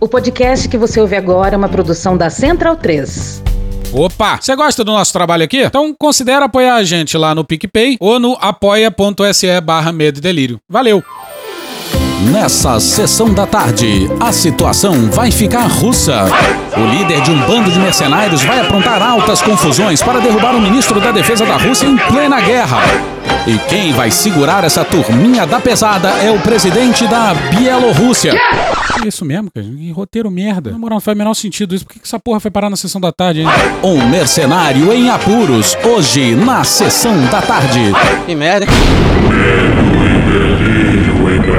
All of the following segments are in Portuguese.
O podcast que você ouve agora é uma produção da Central 3. Opa! Você gosta do nosso trabalho aqui? Então considere apoiar a gente lá no PicPay ou no apoia.se barra medo e delírio. Valeu! Nessa sessão da tarde, a situação vai ficar russa. O líder de um bando de mercenários vai aprontar altas confusões para derrubar o ministro da Defesa da Rússia em plena guerra. E quem vai segurar essa turminha da pesada é o presidente da Bielorrússia. É isso mesmo, cara. Que roteiro merda. Na moral, não faz o menor sentido isso. Por que que essa porra foi parar na sessão da tarde, hein? Um mercenário em apuros, hoje na sessão da tarde. Que merda. em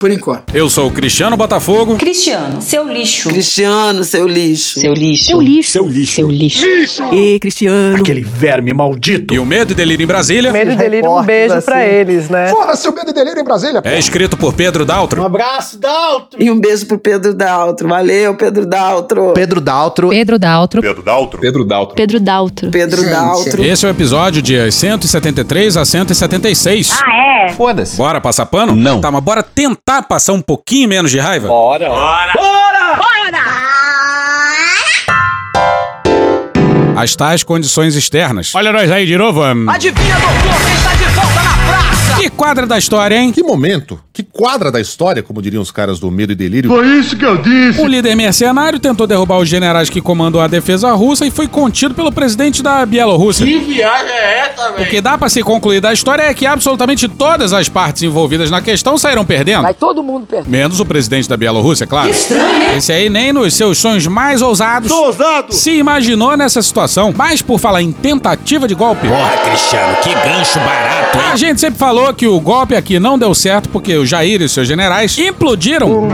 Por enquanto. Eu sou o Cristiano Botafogo. Cristiano, seu lixo. Cristiano, seu lixo. Seu lixo. Seu lixo. Seu lixo. Seu lixo. E Cristiano. Aquele verme maldito. E o Medo e Delírio em Brasília Medo e delírio, um beijo pra eles, né? Fora seu medo e delírio em Brasília. é escrito por Pedro Daltro. abraço, Dalton. E um beijo pro Pedro Daltro. Valeu, Pedro Daltro. Pedro Daltro. Pedro Daltro. Pedro Daltro. Pedro Daltro. Pedro Daltro. Pedro Daltro. Esse é o episódio de 173 a 176. Ah, é? Foda-se. Bora passar pano? Não. Tá, mas bora tentar passar um pouquinho menos de raiva? Bora. As tais condições externas. Olha nós aí de novo. hum. Adivinha, doutor, quem está de volta? Que quadra da história, hein? Que momento, que quadra da história, como diriam os caras do Medo e Delírio. Um líder mercenário tentou derrubar os generais que comandam a defesa russa e foi contido pelo presidente da Bielorrússia. Que viagem é essa, O que dá pra se concluir da história é que absolutamente todas as partes envolvidas na questão saíram perdendo. Vai todo mundo perder. Menos o presidente da Bielorrússia, claro. Esse aí nem nos seus sonhos mais ousados ousado. se imaginou nessa situação. Mas por falar em tentativa de golpe, Porra, Cristiano, que gancho barato, a gente sempre falou que o golpe aqui não deu certo porque o Jair e os seus generais implodiram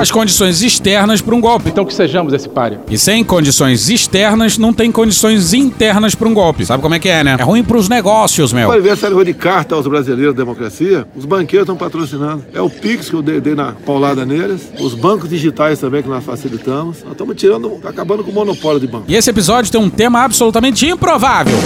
as condições externas para um golpe. Então que sejamos esse páreo. E sem condições externas, não tem condições internas para um golpe. Sabe como é que é, né? É ruim pros negócios, meu. O aniversário de carta aos brasileiros da democracia, os banqueiros estão patrocinando. É o Pix que eu dei, dei na paulada neles, os bancos digitais também que nós facilitamos. Nós estamos tirando, tá acabando com o monopólio de banco. E esse episódio tem um tema absolutamente improvável.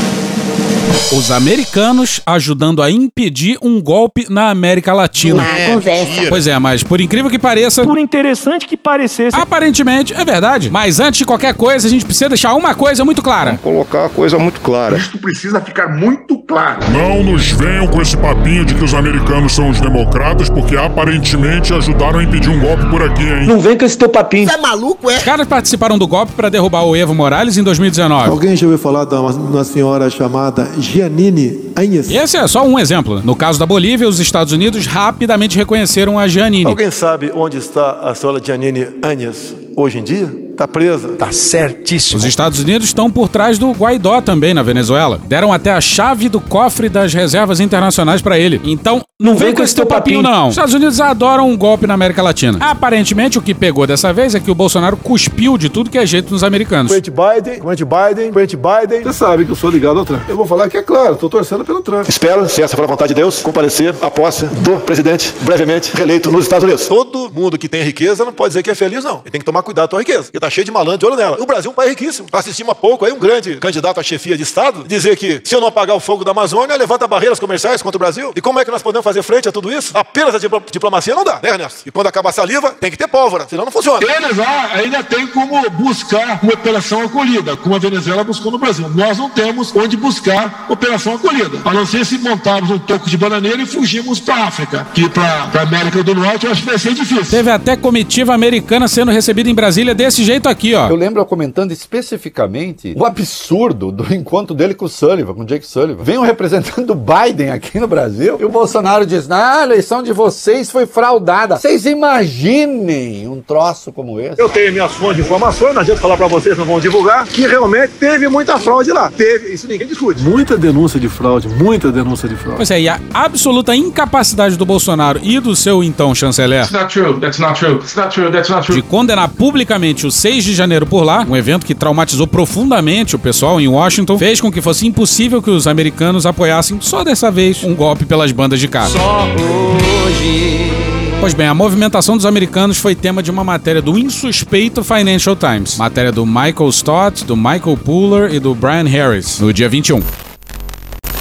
Os americanos ajudando a impedir um golpe na América Latina. Conversa. Pois é, mas por incrível que pareça, Por interessante que parecesse. aparentemente é verdade. Mas antes de qualquer coisa, a gente precisa deixar uma coisa muito clara. Colocar a coisa muito clara. Isto precisa ficar muito claro. Não nos venham com esse papinho de que os americanos são os democratas, porque aparentemente ajudaram a impedir um golpe por aqui, hein? Não vem com esse teu papinho. Tá maluco, é? Os caras participaram do golpe para derrubar o Evo Morales em 2019. Alguém já ouviu falar de uma, uma senhora chamada Giannini Anhes? Esse é só um exemplo. No caso da Bolívia, os Estados Unidos rapidamente reconheceram a Giannini. Alguém sabe onde está a senhora Giannini Anhes hoje em dia? Tá presa. Tá certíssimo. Os Estados Unidos estão por trás do Guaidó também na Venezuela. Deram até a chave do cofre das reservas internacionais pra ele. Então, não vem com esse teu papinho, não. Os Estados Unidos adoram um golpe na América Latina. Aparentemente, o que pegou dessa vez é que o Bolsonaro cuspiu de tudo que é jeito nos americanos. Presidente Biden, presidente Biden, presidente Biden. Você sabe que eu sou ligado ao Trump. Eu vou falar que é claro, tô torcendo pelo Trump. Espero, se essa for a vontade de Deus, comparecer à posse do presidente brevemente reeleito nos Estados Unidos. Todo mundo que tem riqueza não pode dizer que é feliz, não. Ele tem que tomar cuidado com a riqueza, porque tá cheio de malandro de olho nela. O Brasil é um país riquíssimo. Assistimos há pouco aí um grande candidato à chefia de Estado dizer que se eu não apagar o fogo da Amazônia, levanta barreiras comerciais contra o Brasil. E como é que nós podemos fazer frente a tudo isso? Apenas a diplo- diplomacia não dá, né, Ernesto? E quando acabar a saliva, tem que ter pólvora, senão não funciona. Eles lá ainda tem como buscar uma operação acolhida, como a Venezuela buscou no Brasil. Nós não temos onde buscar operação acolhida. A não ser se montarmos um toco de bananeira e fugirmos para África. Que para a América do Norte eu acho que vai ser difícil. Teve até comitiva americana sendo recebida em Brasília desse jeito aqui, ó. Eu lembro eu comentando especificamente o absurdo do encontro dele com o Sullivan, com o Jake Sullivan. Vem um representante do Biden aqui no Brasil e o Bolsonaro diz: "Ah, a eleição de vocês foi fraudada". Vocês imaginem um troço como esse. Eu tenho minhas fontes de informações, não adianta falar pra vocês, não vão divulgar, que realmente teve muita fraude lá. Teve, isso ninguém discute. Muita denúncia de fraude, muita denúncia de fraude. Pois é, e a absoluta incapacidade do Bolsonaro e do seu então chanceler That's not true. That's not true. That's not true. That's not true. de condenar publicamente o 6 de janeiro por lá, um evento que traumatizou profundamente o pessoal em Washington, fez com que fosse impossível que os americanos apoiassem só dessa vez um golpe pelas bandas de hoje Pois bem, a movimentação dos americanos foi tema de uma matéria do insuspeito Financial Times. Matéria do Michael Stott, do Michael Pooler e do Brian Harris, no dia 21.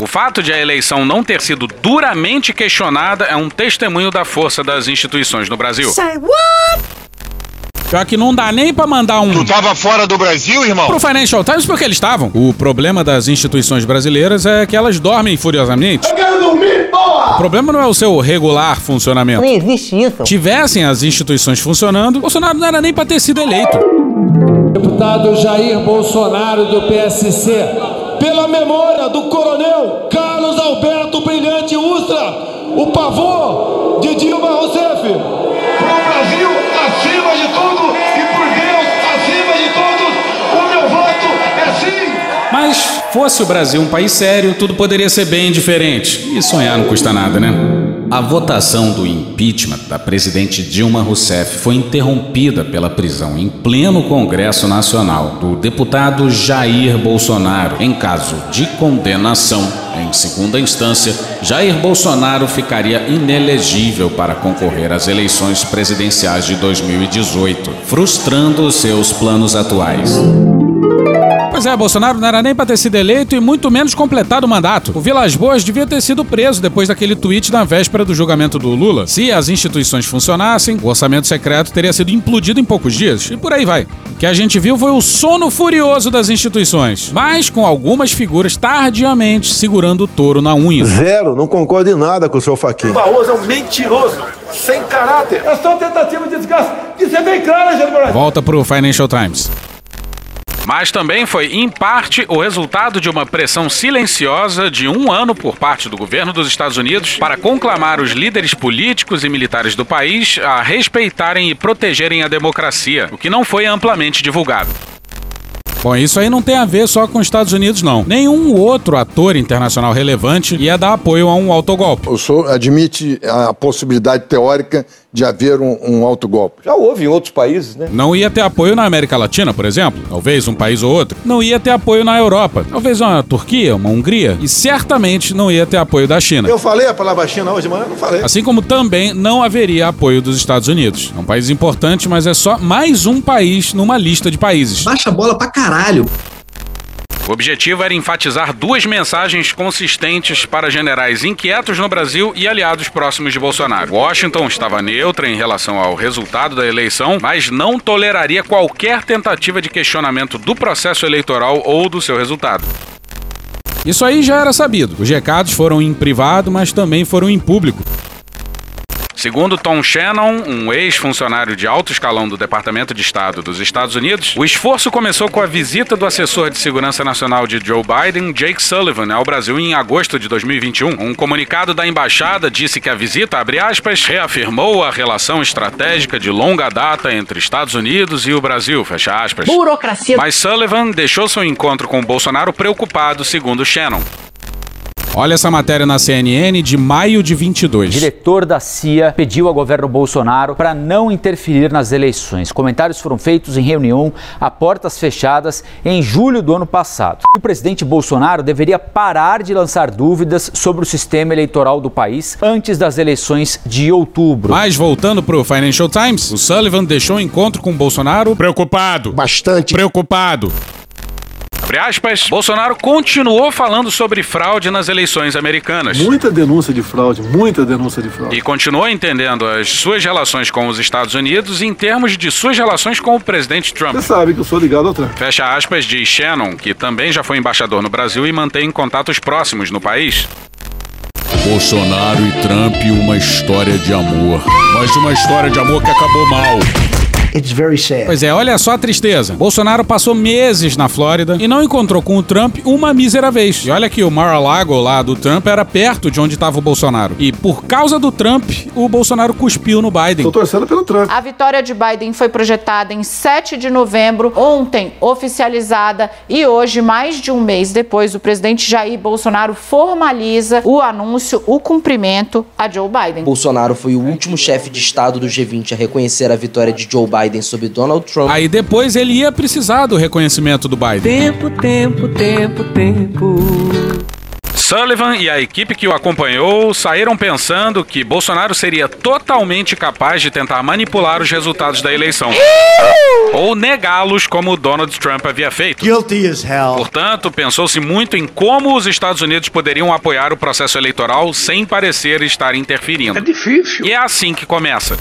O fato de a eleição não ter sido duramente questionada é um testemunho da força das instituições no Brasil. Say what? Pior que não dá nem pra mandar um. Tu tava fora do Brasil, irmão? Pro Financial Times porque eles estavam. O problema das instituições brasileiras é que elas dormem furiosamente. Eu quero dormir, porra! O problema não é o seu regular funcionamento. Não existe isso. Tivessem as instituições funcionando, Bolsonaro não era nem pra ter sido eleito. Deputado Jair Bolsonaro do PSC, pela memória do coronel Carlos Alberto Brilhante Ustra, o pavor de Dilma Rousseff. Pro Brasil acima de tudo e por Deus acima de todos, o meu voto é sim. Mas fosse o Brasil um país sério, tudo poderia ser bem diferente. E sonhar não custa nada, né? A votação do impeachment da presidente Dilma Rousseff foi interrompida pela prisão em pleno Congresso Nacional do deputado Jair Bolsonaro. Em caso de condenação, em segunda instância, Jair Bolsonaro ficaria inelegível para concorrer às eleições presidenciais de 2018, frustrando seus planos atuais. Pois é, Bolsonaro não era nem para ter sido eleito e muito menos completado o mandato. O Vilas Boas devia ter sido preso depois daquele tweet na véspera do julgamento do Lula. Se as instituições funcionassem, o orçamento secreto teria sido implodido em poucos dias. E por aí vai. O que a gente viu foi o sono furioso das instituições, mas com algumas figuras tardiamente segurando o touro na unha. Zero, não concordo em nada com o seu Faquinha. O Barroso é um mentiroso, sem caráter. É só tentativa de desgaste. Isso é bem claro, Jair Bolsonaro. Volta pro Financial Times. Mas também foi, em parte, o resultado de uma pressão silenciosa de um ano por parte do governo dos Estados Unidos para conclamar os líderes políticos e militares do país a respeitarem e protegerem a democracia, o que não foi amplamente divulgado. Bom, isso aí não tem a ver só com os Estados Unidos, não. Nenhum outro ator internacional relevante ia dar apoio a um autogolpe. O senhor admite a possibilidade teórica de haver um, um autogolpe? Já houve em outros países, né? Não ia ter apoio na América Latina, por exemplo, talvez um país ou outro. Não ia ter apoio na Europa, talvez uma Turquia, uma Hungria. E certamente não ia ter apoio da China. Eu falei a palavra China hoje de manhã? Não falei. Assim como também não haveria apoio dos Estados Unidos. É um país importante, mas é só mais um país numa lista de países. Baixa a bola pra caralho. O objetivo era enfatizar duas mensagens consistentes para generais inquietos no Brasil e aliados próximos de Bolsonaro. Washington estava neutra em relação ao resultado da eleição, mas não toleraria qualquer tentativa de questionamento do processo eleitoral ou do seu resultado. Isso aí já era sabido. Os recados foram em privado, mas também foram em público. Segundo Tom Shannon, um ex-funcionário de alto escalão do Departamento de Estado dos Estados Unidos, o esforço começou com a visita do assessor de segurança nacional de Joe Biden, Jake Sullivan, ao Brasil em agosto de 2021. Um comunicado da embaixada disse que a visita, abre aspas, reafirmou a relação estratégica de longa data entre Estados Unidos e o Brasil, fecha aspas. Burocracia. Mas Sullivan deixou seu encontro com Bolsonaro preocupado, segundo Shannon. Olha essa matéria na CNN de maio de 22. O diretor da CIA pediu ao governo Bolsonaro para não interferir nas eleições. Comentários foram feitos em reunião a portas fechadas em julho do ano passado. O presidente Bolsonaro deveria parar de lançar dúvidas sobre o sistema eleitoral do país antes das eleições de outubro. Mas voltando para o Financial Times, o Sullivan deixou o encontro com Bolsonaro preocupado. Bastante preocupado. Abre aspas, Bolsonaro continuou falando sobre fraude nas eleições americanas. Muita denúncia de fraude, muita denúncia de fraude. E continuou entendendo as suas relações com os Estados Unidos em termos de suas relações com o presidente Trump. Você sabe que eu sou ligado ao Trump. Fecha aspas de Shannon, que também já foi embaixador no Brasil e mantém contatos próximos no país. Bolsonaro e Trump, uma história de amor. Mas uma história de amor que acabou mal. It's very sad. Pois é, olha só a tristeza. Bolsonaro passou meses na Flórida e não encontrou com o Trump uma mísera vez. E olha que o Mar-a-Lago lá do Trump era perto de onde estava o Bolsonaro. E por causa do Trump, o Bolsonaro cuspiu no Biden. Tô torcendo pelo Trump. A vitória de Biden foi projetada em 7 de novembro, ontem oficializada e hoje, mais de um mês depois, o presidente Jair Bolsonaro formaliza o anúncio, o cumprimento a Joe Biden. Bolsonaro foi o último chefe de Estado do G20 a reconhecer a vitória de Joe Biden sobre Donald Trump. Aí depois ele ia precisar do reconhecimento do Biden. Tempo, tempo, tempo, tempo. Sullivan e a equipe que o acompanhou saíram pensando que Bolsonaro seria totalmente capaz de tentar manipular os resultados da eleição. ou negá-los como Donald Trump havia feito. Guilty as hell. Portanto, pensou-se muito em como os Estados Unidos poderiam apoiar o processo eleitoral sem parecer estar interferindo. É difícil. E é assim que começa.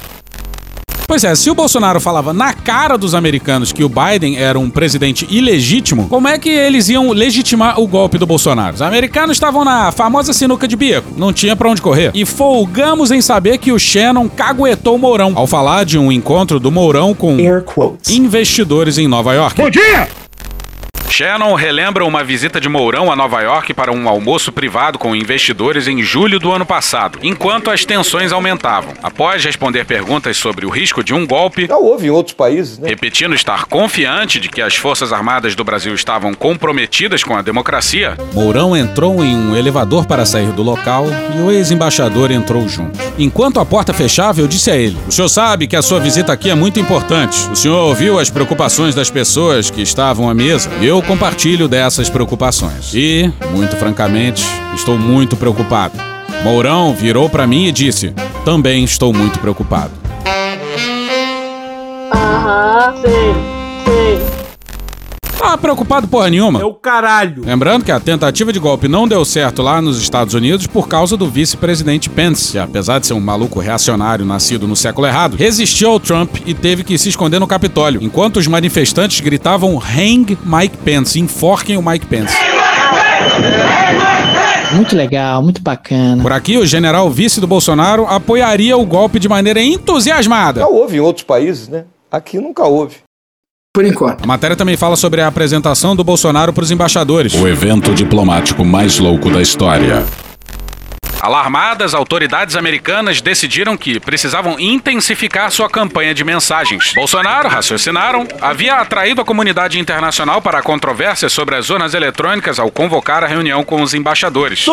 Pois é, se o Bolsonaro falava na cara dos americanos que o Biden era um presidente ilegítimo, como é que eles iam legitimar o golpe do Bolsonaro? Os americanos estavam na famosa sinuca de bico, não tinha pra onde correr. E folgamos em saber que o Shannon caguetou o Mourão ao falar de um encontro do Mourão com investidores em Nova York. Bom dia! Shannon relembra uma visita de Mourão a Nova York para um almoço privado com investidores em julho do ano passado, enquanto as tensões aumentavam. Após responder perguntas sobre o risco de um golpe, Já houve em outros países, né? repetindo estar confiante de que as Forças Armadas do Brasil estavam comprometidas com a democracia, Mourão entrou em um elevador para sair do local e o ex-embaixador entrou junto. Enquanto a porta fechava, eu disse a ele: O senhor sabe que a sua visita aqui é muito importante. O senhor ouviu as preocupações das pessoas que estavam à mesa. Eu compartilho dessas preocupações. E, muito francamente, estou muito preocupado. Mourão virou para mim e disse: Também estou muito preocupado. Aham, sei. Ah, preocupado porra nenhuma. É o caralho. Lembrando que a tentativa de golpe não deu certo lá nos Estados Unidos por causa do vice-presidente Pence, que apesar de ser um maluco reacionário nascido no século errado, resistiu ao Trump e teve que se esconder no Capitólio, enquanto os manifestantes gritavam Hang Mike Pence, enforquem o Mike Pence. Muito legal, muito bacana. Por aqui, o general vice do Bolsonaro apoiaria o golpe de maneira entusiasmada. Já houve em outros países, né? Aqui nunca houve. Por enquanto. A matéria também fala sobre a apresentação do Bolsonaro para os embaixadores. O evento diplomático mais louco da história. Alarmadas, autoridades americanas decidiram que precisavam intensificar sua campanha de mensagens. Bolsonaro, raciocinaram, havia atraído a comunidade internacional para a controvérsia sobre as urnas eletrônicas ao convocar a reunião com os embaixadores.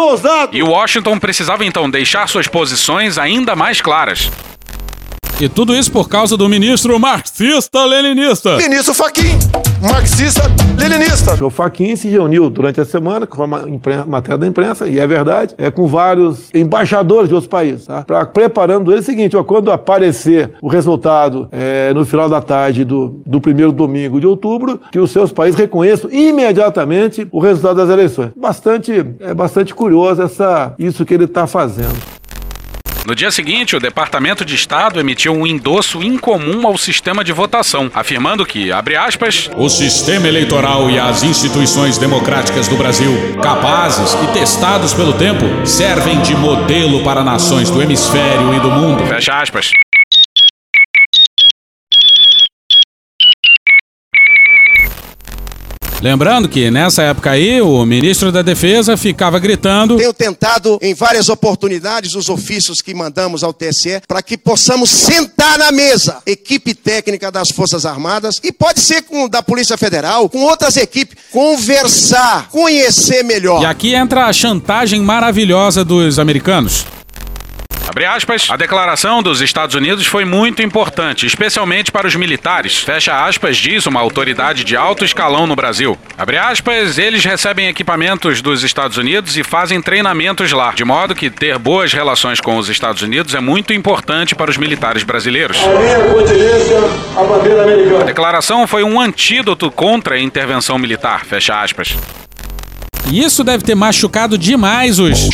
E Washington precisava então deixar suas posições ainda mais claras. E tudo isso por causa do ministro marxista-leninista. Ministro Faquim, marxista-leninista. O Faquin se reuniu durante a semana, com uma impren- matéria da imprensa, e é verdade, é com vários embaixadores de outros países, tá? Pra, preparando ele o seguinte, ó, quando aparecer o resultado é, no final da tarde do, do primeiro domingo de outubro, que os seus países reconheçam imediatamente o resultado das eleições. Bastante, é bastante curioso essa, isso que ele está fazendo. No dia seguinte, o Departamento de Estado emitiu um endosso incomum ao sistema de votação, afirmando que, abre aspas, O sistema eleitoral e as instituições democráticas do Brasil, capazes e testados pelo tempo, servem de modelo para nações do hemisfério e do mundo. fecha aspas. Lembrando que nessa época aí, o ministro da Defesa ficava gritando. Tenho tentado em várias oportunidades os ofícios que mandamos ao TSE para que possamos sentar na mesa, equipe técnica das Forças Armadas e pode ser com da Polícia Federal, com outras equipes, conversar, conhecer melhor. E aqui entra a chantagem maravilhosa dos americanos. Abre aspas, a declaração dos Estados Unidos foi muito importante, especialmente para os militares. Fecha aspas, diz uma autoridade de alto escalão no Brasil. Abre aspas, eles recebem equipamentos dos Estados Unidos e fazem treinamentos lá, de modo que ter boas relações com os Estados Unidos é muito importante para os militares brasileiros. A declaração foi um antídoto contra a intervenção militar, fecha aspas. Isso deve ter machucado demais os.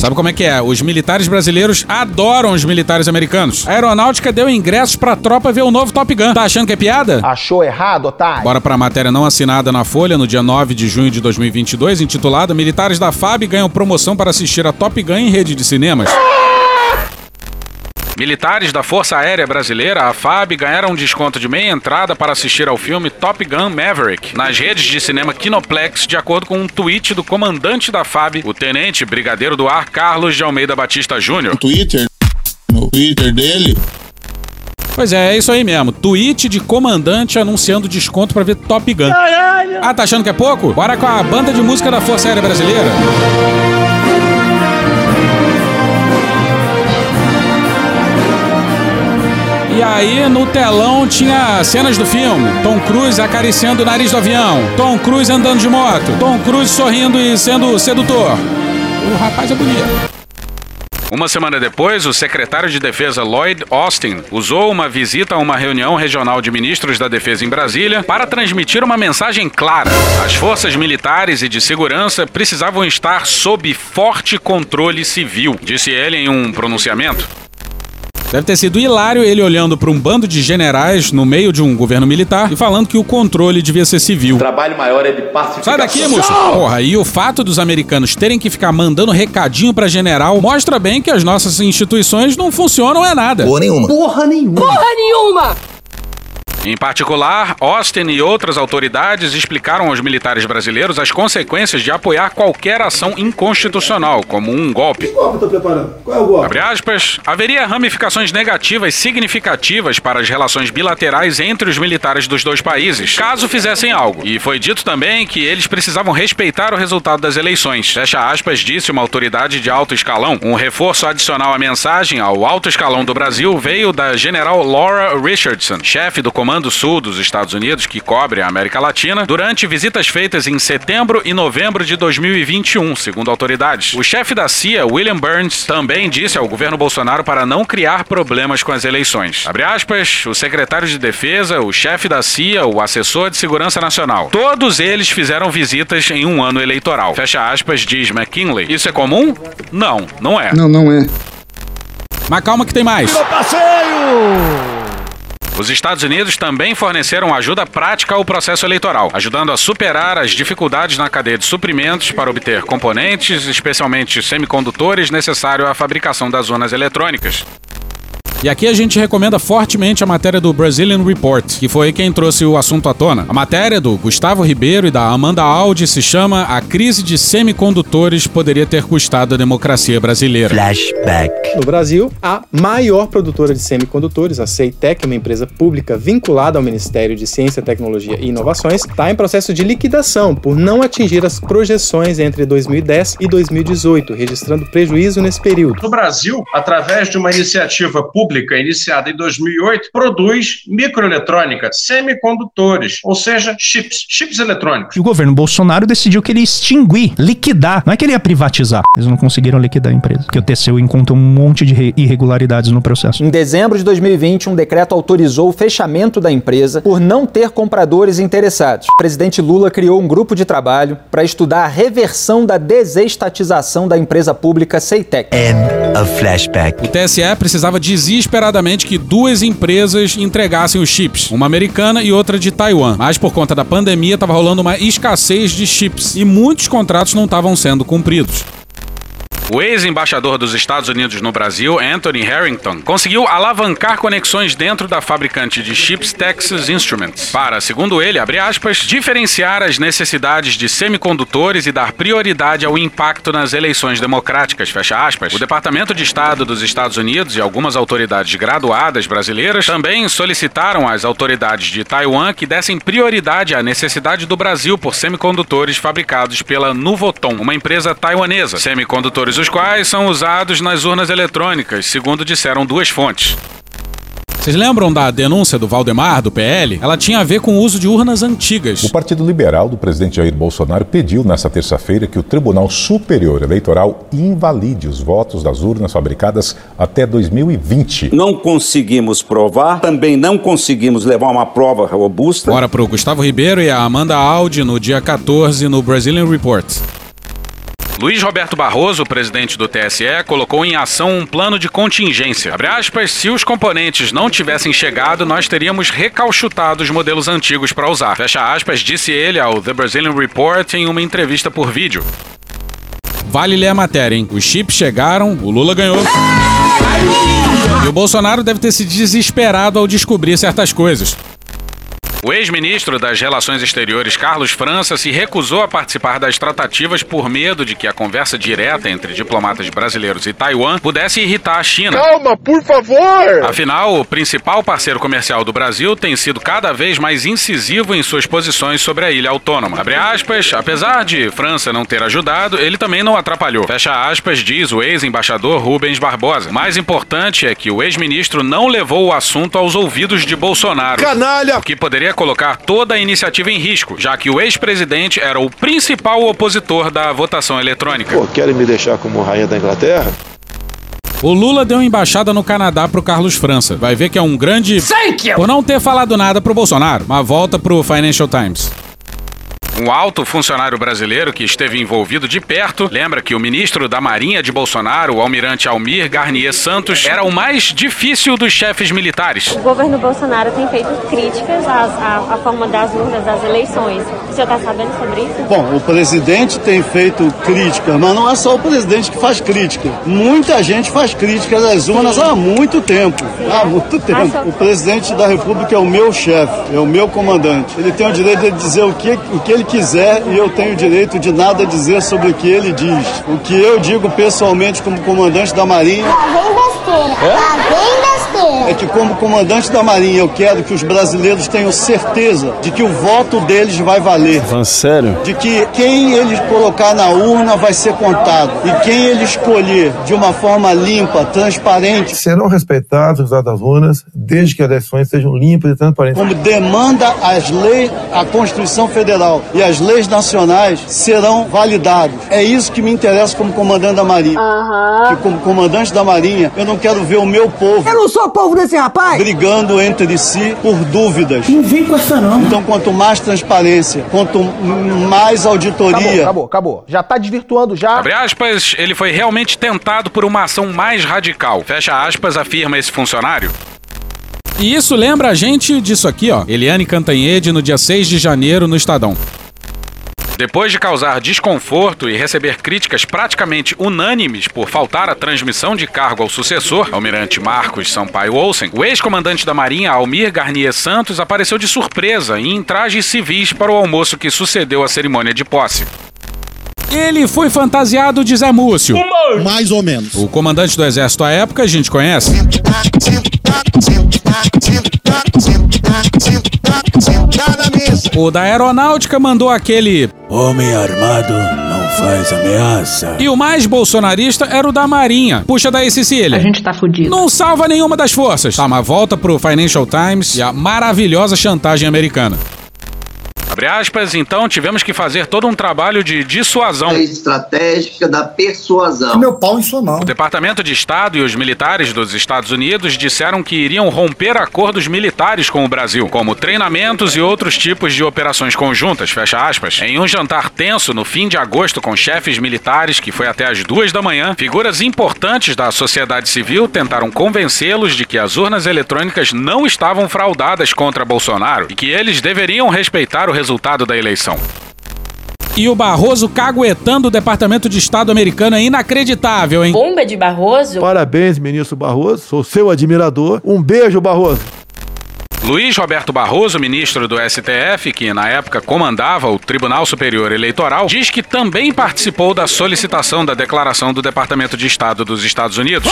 Sabe como é que é? Os militares brasileiros adoram os militares americanos. A aeronáutica deu ingressos pra tropa ver o novo Top Gun. Tá achando que é piada? Achou errado, otário? Bora pra matéria não assinada na Folha no dia 9 de junho de 2022, intitulada Militares da FAB ganham promoção para assistir a Top Gun em rede de cinemas. Militares da Força Aérea Brasileira, a FAB, ganharam um desconto de meia entrada para assistir ao filme Top Gun Maverick nas redes de cinema Kinoplex, de acordo com um tweet do comandante da FAB, o tenente brigadeiro do ar Carlos de Almeida Batista Júnior. Twitter, no Twitter dele. Pois é, é isso aí mesmo. Tweet de comandante anunciando desconto para ver Top Gun. Caralho! Ah, tá achando que é pouco? Bora com a banda de música da Força Aérea Brasileira. E aí no telão tinha cenas do filme. Tom Cruise acariciando o nariz do avião. Tom Cruise andando de moto. Tom Cruise sorrindo e sendo sedutor. O rapaz é bonito. Uma semana depois, o secretário de Defesa Lloyd Austin usou uma visita a uma reunião regional de ministros da Defesa em Brasília para transmitir uma mensagem clara. As forças militares e de segurança precisavam estar sob forte controle civil, disse ele em um pronunciamento. Deve ter sido hilário ele olhando para um bando de generais no meio de um governo militar e falando que o controle devia ser civil. O trabalho maior é de pacificação. Sai daqui, moço! Porra, e o fato dos americanos terem que ficar mandando recadinho para general mostra bem que as nossas instituições não funcionam é nada. Porra nenhuma. Porra nenhuma. Porra nenhuma! Em particular, Austin e outras autoridades explicaram aos militares brasileiros as consequências de apoiar qualquer ação inconstitucional, como um golpe. Que golpe eu tô preparando? Qual é o golpe? Abre aspas, haveria ramificações negativas significativas para as relações bilaterais entre os militares dos dois países, caso fizessem algo. E foi dito também que eles precisavam respeitar o resultado das eleições. Fecha aspas, disse uma autoridade de alto escalão. Um reforço adicional à mensagem ao alto escalão do Brasil veio da general Laura Richardson, chefe do Comando Sul dos Estados Unidos, que cobre a América Latina, durante visitas feitas em setembro e novembro de 2021, segundo autoridades. O chefe da CIA, William Burns, também disse ao governo Bolsonaro para não criar problemas com as eleições. Abre aspas, o secretário de Defesa, o chefe da CIA, o assessor de Segurança Nacional. Todos eles fizeram visitas em um ano eleitoral. Fecha aspas, diz McKinley. Isso é comum? Não, não é. Não, não é. Mas calma que tem mais. passeio! Os Estados Unidos também forneceram ajuda prática ao processo eleitoral, ajudando a superar as dificuldades na cadeia de suprimentos para obter componentes, especialmente semicondutores, necessários à fabricação das urnas eletrônicas. E aqui a gente recomenda fortemente a matéria do Brazilian Report, que foi quem trouxe o assunto à tona. A matéria do Gustavo Ribeiro e da Amanda Aldi se chama A Crise de Semicondutores Poderia Ter Custado a Democracia Brasileira. Flashback. No Brasil, a maior produtora de semicondutores, a Ceitec, uma empresa pública vinculada ao Ministério de Ciência, Tecnologia e Inovações, está em processo de liquidação por não atingir as projeções entre 2010 e 2018, registrando prejuízo nesse período. No Brasil, através de uma iniciativa pública iniciada em 2008, produz microeletrônica, semicondutores, ou seja, chips, chips eletrônicos. E o governo Bolsonaro decidiu que ele ia extinguir, liquidar. Não é que ele ia privatizar. Eles não conseguiram liquidar a empresa. Porque o TCU encontrou um monte de irregularidades no processo. Em dezembro de 2020, um decreto autorizou o fechamento da empresa por não ter compradores interessados. O presidente Lula criou um grupo de trabalho para estudar a reversão da desestatização da empresa pública Ceitec. End of flashback. O TSE precisava desesperadamente que duas empresas entregassem os chips, uma americana e outra de Taiwan. Mas por conta da pandemia estava rolando uma escassez de chips e muitos contratos não estavam sendo cumpridos. O ex-embaixador dos Estados Unidos no Brasil, Anthony Harrington, conseguiu alavancar conexões dentro da fabricante de chips Texas Instruments para, segundo ele, aspas, diferenciar as necessidades de semicondutores e dar prioridade ao impacto nas eleições democráticas, fecha aspas. O Departamento de Estado dos Estados Unidos e algumas autoridades graduadas brasileiras também solicitaram às autoridades de Taiwan que dessem prioridade à necessidade do Brasil por semicondutores fabricados pela Nuvoton, uma empresa taiwanesa. Semicondutores os quais são usados nas urnas eletrônicas, segundo disseram duas fontes. Vocês lembram da denúncia do Valdemar, do PL? Ela tinha a ver com o uso de urnas antigas. O Partido Liberal do presidente Jair Bolsonaro pediu nesta terça-feira que o Tribunal Superior Eleitoral invalide os votos das urnas fabricadas até 2020. Não conseguimos provar, também não conseguimos levar uma prova robusta. Bora pro Gustavo Ribeiro e a Amanda Aldi no dia 14 no Brazilian Report. Luiz Roberto Barroso, presidente do TSE, colocou em ação um plano de contingência. Aspas, se os componentes não tivessem chegado, nós teríamos recalchutado os modelos antigos para usar. Fecha aspas, disse ele ao The Brazilian Report em uma entrevista por vídeo. Vale ler a matéria, hein? Os chips chegaram, o Lula ganhou. E o Bolsonaro deve ter se desesperado ao descobrir certas coisas. O ex-ministro das Relações Exteriores, Carlos França, se recusou a participar das tratativas por medo de que a conversa direta entre diplomatas brasileiros e Taiwan pudesse irritar a China. Calma, por favor! Afinal, o principal parceiro comercial do Brasil tem sido cada vez mais incisivo em suas posições sobre a ilha autônoma. Abre aspas, apesar de França não ter ajudado, ele também não atrapalhou. Fecha aspas, diz o ex-embaixador Rubens Barbosa. Mais importante é que o ex-ministro não levou o assunto aos ouvidos de Bolsonaro. Canalha! O que poderia colocar toda a iniciativa em risco, já que o ex-presidente era o principal opositor da votação eletrônica. Pô, querem me deixar como rainha da Inglaterra? O Lula deu embaixada no Canadá pro Carlos França. Vai ver que é um grande. Thank you! Por não ter falado nada pro Bolsonaro. Uma volta pro Financial Times. Um alto funcionário brasileiro que esteve envolvido de perto lembra que o ministro da Marinha de Bolsonaro, o almirante Almir Garnier Santos, era o mais difícil dos chefes militares. O governo Bolsonaro tem feito críticas às- à, à forma das urnas das eleições. O senhor está sabendo sobre isso? Bom, o presidente tem feito críticas, mas não é só o presidente que faz crítica. Muita gente faz críticas às urnas há muito tempo. Há muito tempo. O presidente da República é o meu chefe, é o meu comandante. Ele tem o direito de dizer o que, o que ele quiser e eu tenho o direito de nada dizer sobre o que ele diz. O que eu digo pessoalmente como comandante da Marinha Vem besteira. Lá vem besteira. É que como comandante da Marinha eu quero que os brasileiros tenham certeza de que o voto deles vai valer. sério? De que quem eles colocar na urna vai ser contado. E quem ele escolher de uma forma limpa, transparente. Serão respeitados os dados das urnas, desde que as eleições sejam limpas e transparentes. Como demanda as leis, a Constituição Federal e as leis nacionais serão validados. É isso que me interessa como comandante da Marinha. Que como comandante da Marinha, eu não quero ver o meu povo. Eu não sou povo desse rapaz! brigando entre si por dúvidas. Não vem com essa não. Então, quanto mais transparência, quanto mais auditoria. Acabou, acabou. Já tá desvirtuando já. Abre aspas, ele foi realmente tentado por uma ação mais radical. Fecha aspas, afirma esse funcionário. E isso lembra a gente disso aqui, ó. Eliane Cantanhede no dia 6 de janeiro no Estadão. Depois de causar desconforto e receber críticas praticamente unânimes por faltar a transmissão de cargo ao sucessor, almirante Marcos Sampaio Olsen, o ex-comandante da Marinha, Almir Garnier Santos, apareceu de surpresa em trajes civis para o almoço que sucedeu a cerimônia de posse. Ele foi fantasiado de Zé Múcio. Mais ou menos. O comandante do exército à época a gente conhece. O da aeronáutica mandou aquele. Homem armado não faz ameaça. E o mais bolsonarista era o da Marinha. Puxa daí, Cecília. A gente tá fudido. Não salva nenhuma das forças. Tá, mas volta pro Financial Times e a maravilhosa chantagem americana. Abre aspas, então tivemos que fazer todo um trabalho de dissuasão. estratégica da persuasão. Meu pau em sua mão. O Departamento de Estado e os militares dos Estados Unidos disseram que iriam romper acordos militares com o Brasil, como treinamentos e outros tipos de operações conjuntas, fecha aspas. Em um jantar tenso no fim de agosto com chefes militares, que foi até as duas da manhã, figuras importantes da sociedade civil tentaram convencê-los de que as urnas eletrônicas não estavam fraudadas contra Bolsonaro e que eles deveriam respeitar o resultado da eleição. E o Barroso caguetando o Departamento de Estado americano é inacreditável, hein? Bomba de Barroso? Parabéns, ministro Barroso. Sou seu admirador. Um beijo, Barroso. Luiz Roberto Barroso, ministro do STF, que na época comandava o Tribunal Superior Eleitoral, diz que também participou da solicitação da declaração do Departamento de Estado dos Estados Unidos.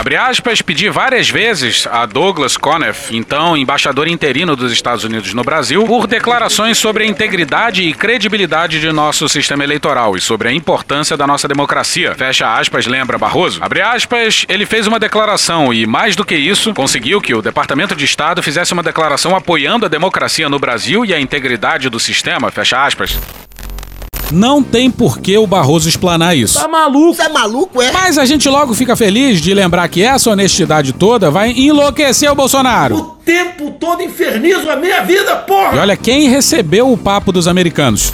Abre aspas, pedi várias vezes a Douglas Conniff, então embaixador interino dos Estados Unidos no Brasil, por declarações sobre a integridade e credibilidade de nosso sistema eleitoral e sobre a importância da nossa democracia. Fecha aspas, lembra Barroso? Abre aspas, ele fez uma declaração e, mais do que isso, conseguiu que o Departamento de Estado fizesse uma declaração apoiando a democracia no Brasil e a integridade do sistema. Fecha aspas. Não tem por que o Barroso explanar isso. Tá maluco? Você é maluco, é? Mas a gente logo fica feliz de lembrar que essa honestidade toda vai enlouquecer o Bolsonaro. O tempo todo infernizo a minha vida, porra! E olha quem recebeu o papo dos americanos.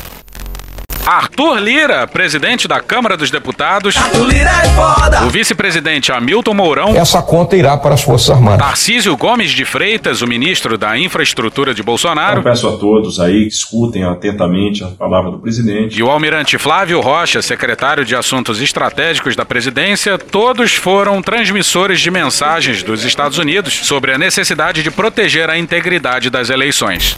Arthur Lira, presidente da Câmara dos Deputados. Arthur Lira é foda. O vice-presidente Hamilton Mourão. Essa conta irá para as Forças Armadas. Tarcísio Gomes de Freitas, o ministro da Infraestrutura de Bolsonaro. Eu peço a todos aí que escutem atentamente a palavra do presidente. E o almirante Flávio Rocha, secretário de Assuntos Estratégicos da presidência, todos foram transmissores de mensagens dos Estados Unidos sobre a necessidade de proteger a integridade das eleições.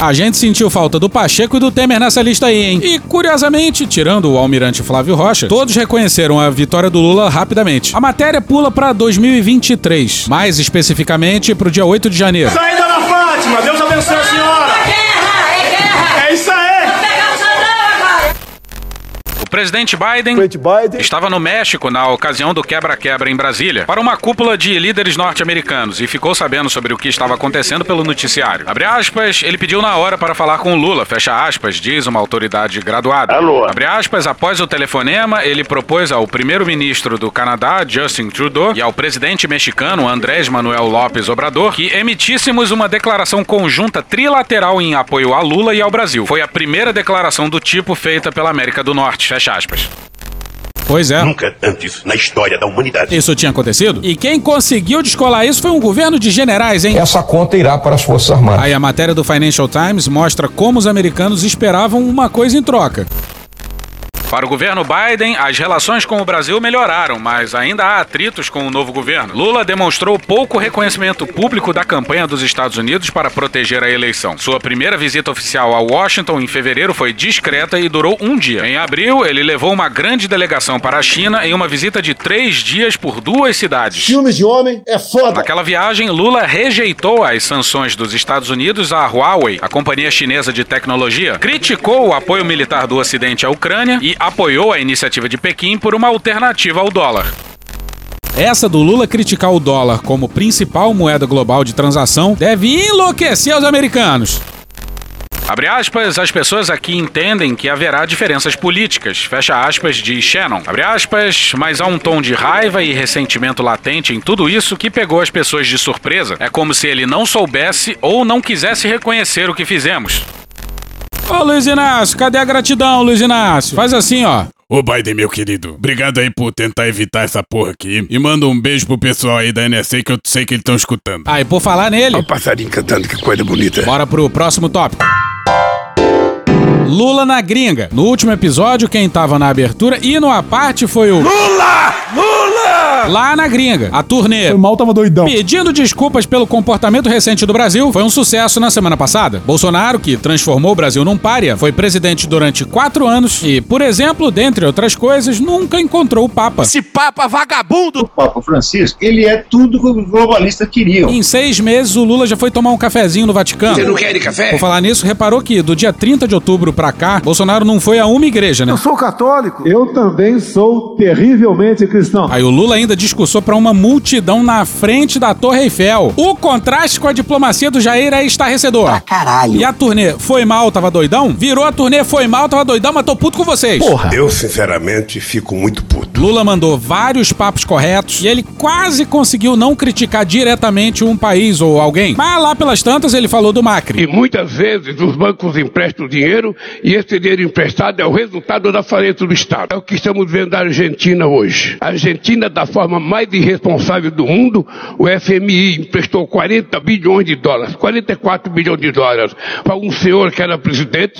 A gente sentiu falta do Pacheco e do Temer nessa lista aí, hein? E, curiosamente, tirando o almirante Flávio Rocha, todos reconheceram a vitória do Lula rapidamente. A matéria pula para 2023, mais especificamente para o dia 8 de janeiro. Isso aí, dona Fátima. O presidente Biden, estava no México na ocasião do quebra-quebra em Brasília para uma cúpula de líderes norte-americanos e ficou sabendo sobre o que estava acontecendo pelo noticiário. Abre aspas, ele pediu na hora para falar com o Lula, fecha aspas, diz uma autoridade graduada. Alô. Abre aspas, após o telefonema, ele propôs ao primeiro-ministro do Canadá, Justin Trudeau, e ao presidente mexicano, Andrés Manuel López Obrador, que emitíssemos uma declaração conjunta trilateral em apoio a Lula e ao Brasil. Foi a primeira declaração do tipo feita pela América do Norte, fecha aspas. Pois é. Nunca antes na história da humanidade. Isso tinha acontecido? E quem conseguiu descolar isso foi um governo de generais, hein? Essa conta irá para as Forças Armadas. Aí a matéria do Financial Times mostra como os americanos esperavam uma coisa em troca. Para o governo Biden, as relações com o Brasil melhoraram, mas ainda há atritos com o novo governo. Lula demonstrou pouco reconhecimento público da campanha dos Estados Unidos para proteger a eleição. Sua primeira visita oficial a Washington em fevereiro foi discreta e durou um dia. Em abril, ele levou uma grande delegação para a China em uma visita de três dias por duas cidades. Filmes de homem é foda. Naquela viagem, Lula rejeitou as sanções dos Estados Unidos à Huawei, a companhia chinesa de tecnologia, criticou o apoio militar do Ocidente à Ucrânia e apoiou a iniciativa de Pequim por uma alternativa ao dólar. Essa do Lula criticar o dólar como principal moeda global de transação deve enlouquecer os americanos. Abre aspas, as pessoas aqui entendem que haverá diferenças políticas, fecha aspas, diz Shannon. Abre aspas, mas há um tom de raiva e ressentimento latente em tudo isso que pegou as pessoas de surpresa. É como se ele não soubesse ou não quisesse reconhecer o que fizemos. Ô Luiz Inácio, cadê a gratidão, Luiz Inácio? Faz assim, ó. Ô Biden, meu querido, obrigado aí por tentar evitar essa porra aqui. E manda um beijo pro pessoal aí da NSA que eu sei que eles estão escutando. Ah, e por falar nele. Olha o passarinho cantando, que coisa bonita. Bora pro próximo tópico. Lula na gringa. No último episódio, quem tava na abertura e no aparte foi o. Lula! Lula! Lá na gringa, a turnê. Foi mal, tava doidão. Pedindo desculpas pelo comportamento recente do Brasil, foi um sucesso na semana passada. Bolsonaro, que transformou o Brasil num pária, foi presidente durante quatro anos e, por exemplo, dentre outras coisas, nunca encontrou o Papa. Esse Papa vagabundo! O Papa Francisco, ele é tudo que os globalistas queriam. Em seis meses, o Lula já foi tomar um cafezinho no Vaticano. Você não quer de café? Por falar nisso, reparou que do dia 30 de outubro pra cá, Bolsonaro não foi a uma igreja, né? Eu sou católico. Eu também sou terrivelmente cristão. Aí o Lula ainda discursou para uma multidão na frente da Torre Eiffel. O contraste com a diplomacia do Jair é estarrecedor. Pra caralho. E a turnê foi mal, tava doidão? Virou a turnê foi mal, tava doidão, mas tô puto com vocês. Porra. Eu, sinceramente, fico muito puto. Lula mandou vários papos corretos e ele quase conseguiu não criticar diretamente um país ou alguém. Mas lá pelas tantas ele falou do Macri. E muitas vezes os bancos emprestam dinheiro e esse dinheiro emprestado é o resultado da falência do Estado. É o que estamos vendo na Argentina hoje. A Argentina, da forma mais irresponsável do mundo, o FMI emprestou 40 bilhões de dólares, 44 bilhões de dólares, para um senhor que era presidente.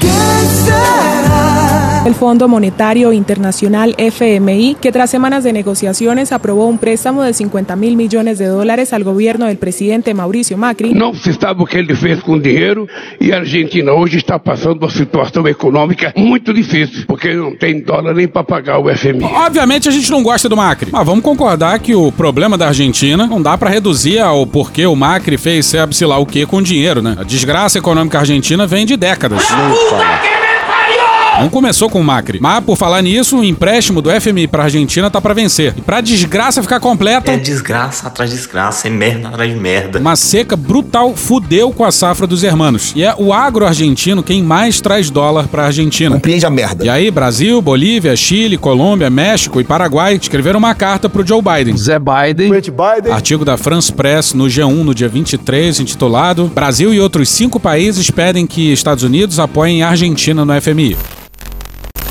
El Fondo Monetario Internacional FMI, que tras semanas de negociaciones aprobó un préstamo de 50 mil millones de dólares al gobierno del presidente Mauricio Macri. Não se sabe o que ele fez com o dinheiro e a Argentina hoje está passando uma situação econômica muito difícil, porque não tem dólar nem para pagar o FMI. Obviamente a gente não gosta do Macri, mas vamos concordar que o problema da Argentina não dá para reduzir ao porquê o Macri fez sabe-se lá o que com dinheiro, né? A desgraça econômica argentina vem de décadas. Não começou com o Macri. Mas, por falar nisso, o empréstimo do FMI pra Argentina tá pra vencer. E pra desgraça ficar completa. É desgraça atrás de desgraça, é merda atrás de merda. Uma seca brutal fudeu com a safra dos hermanos. E é o agro argentino quem mais traz dólar pra Argentina. Compreende a merda. E aí, Brasil, Bolívia, Chile, Colômbia, México e Paraguai escreveram uma carta pro Joe Biden. Zé Biden. Biden. Artigo da France Press no G1 no dia 23, intitulado Brasil e outros cinco países pedem que Estados Unidos apoiem a Argentina no FMI.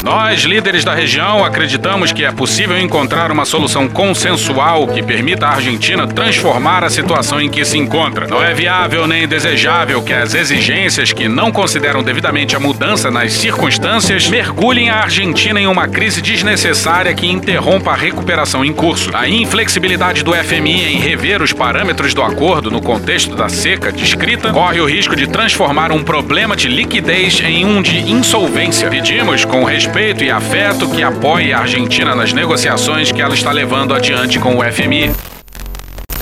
Nós, líderes da região, acreditamos que é possível encontrar uma solução consensual que permita à Argentina transformar a situação em que se encontra. Não é viável nem desejável que as exigências que não consideram devidamente a mudança nas circunstâncias mergulhem a Argentina em uma crise desnecessária que interrompa a recuperação em curso. A inflexibilidade do FMI em rever os parâmetros do acordo no contexto da seca descrita corre o risco de transformar um problema de liquidez em um de insolvência. Pedimos, com respeito e afeto, que apoie a Argentina nas negociações que ela está levando adiante com o FMI.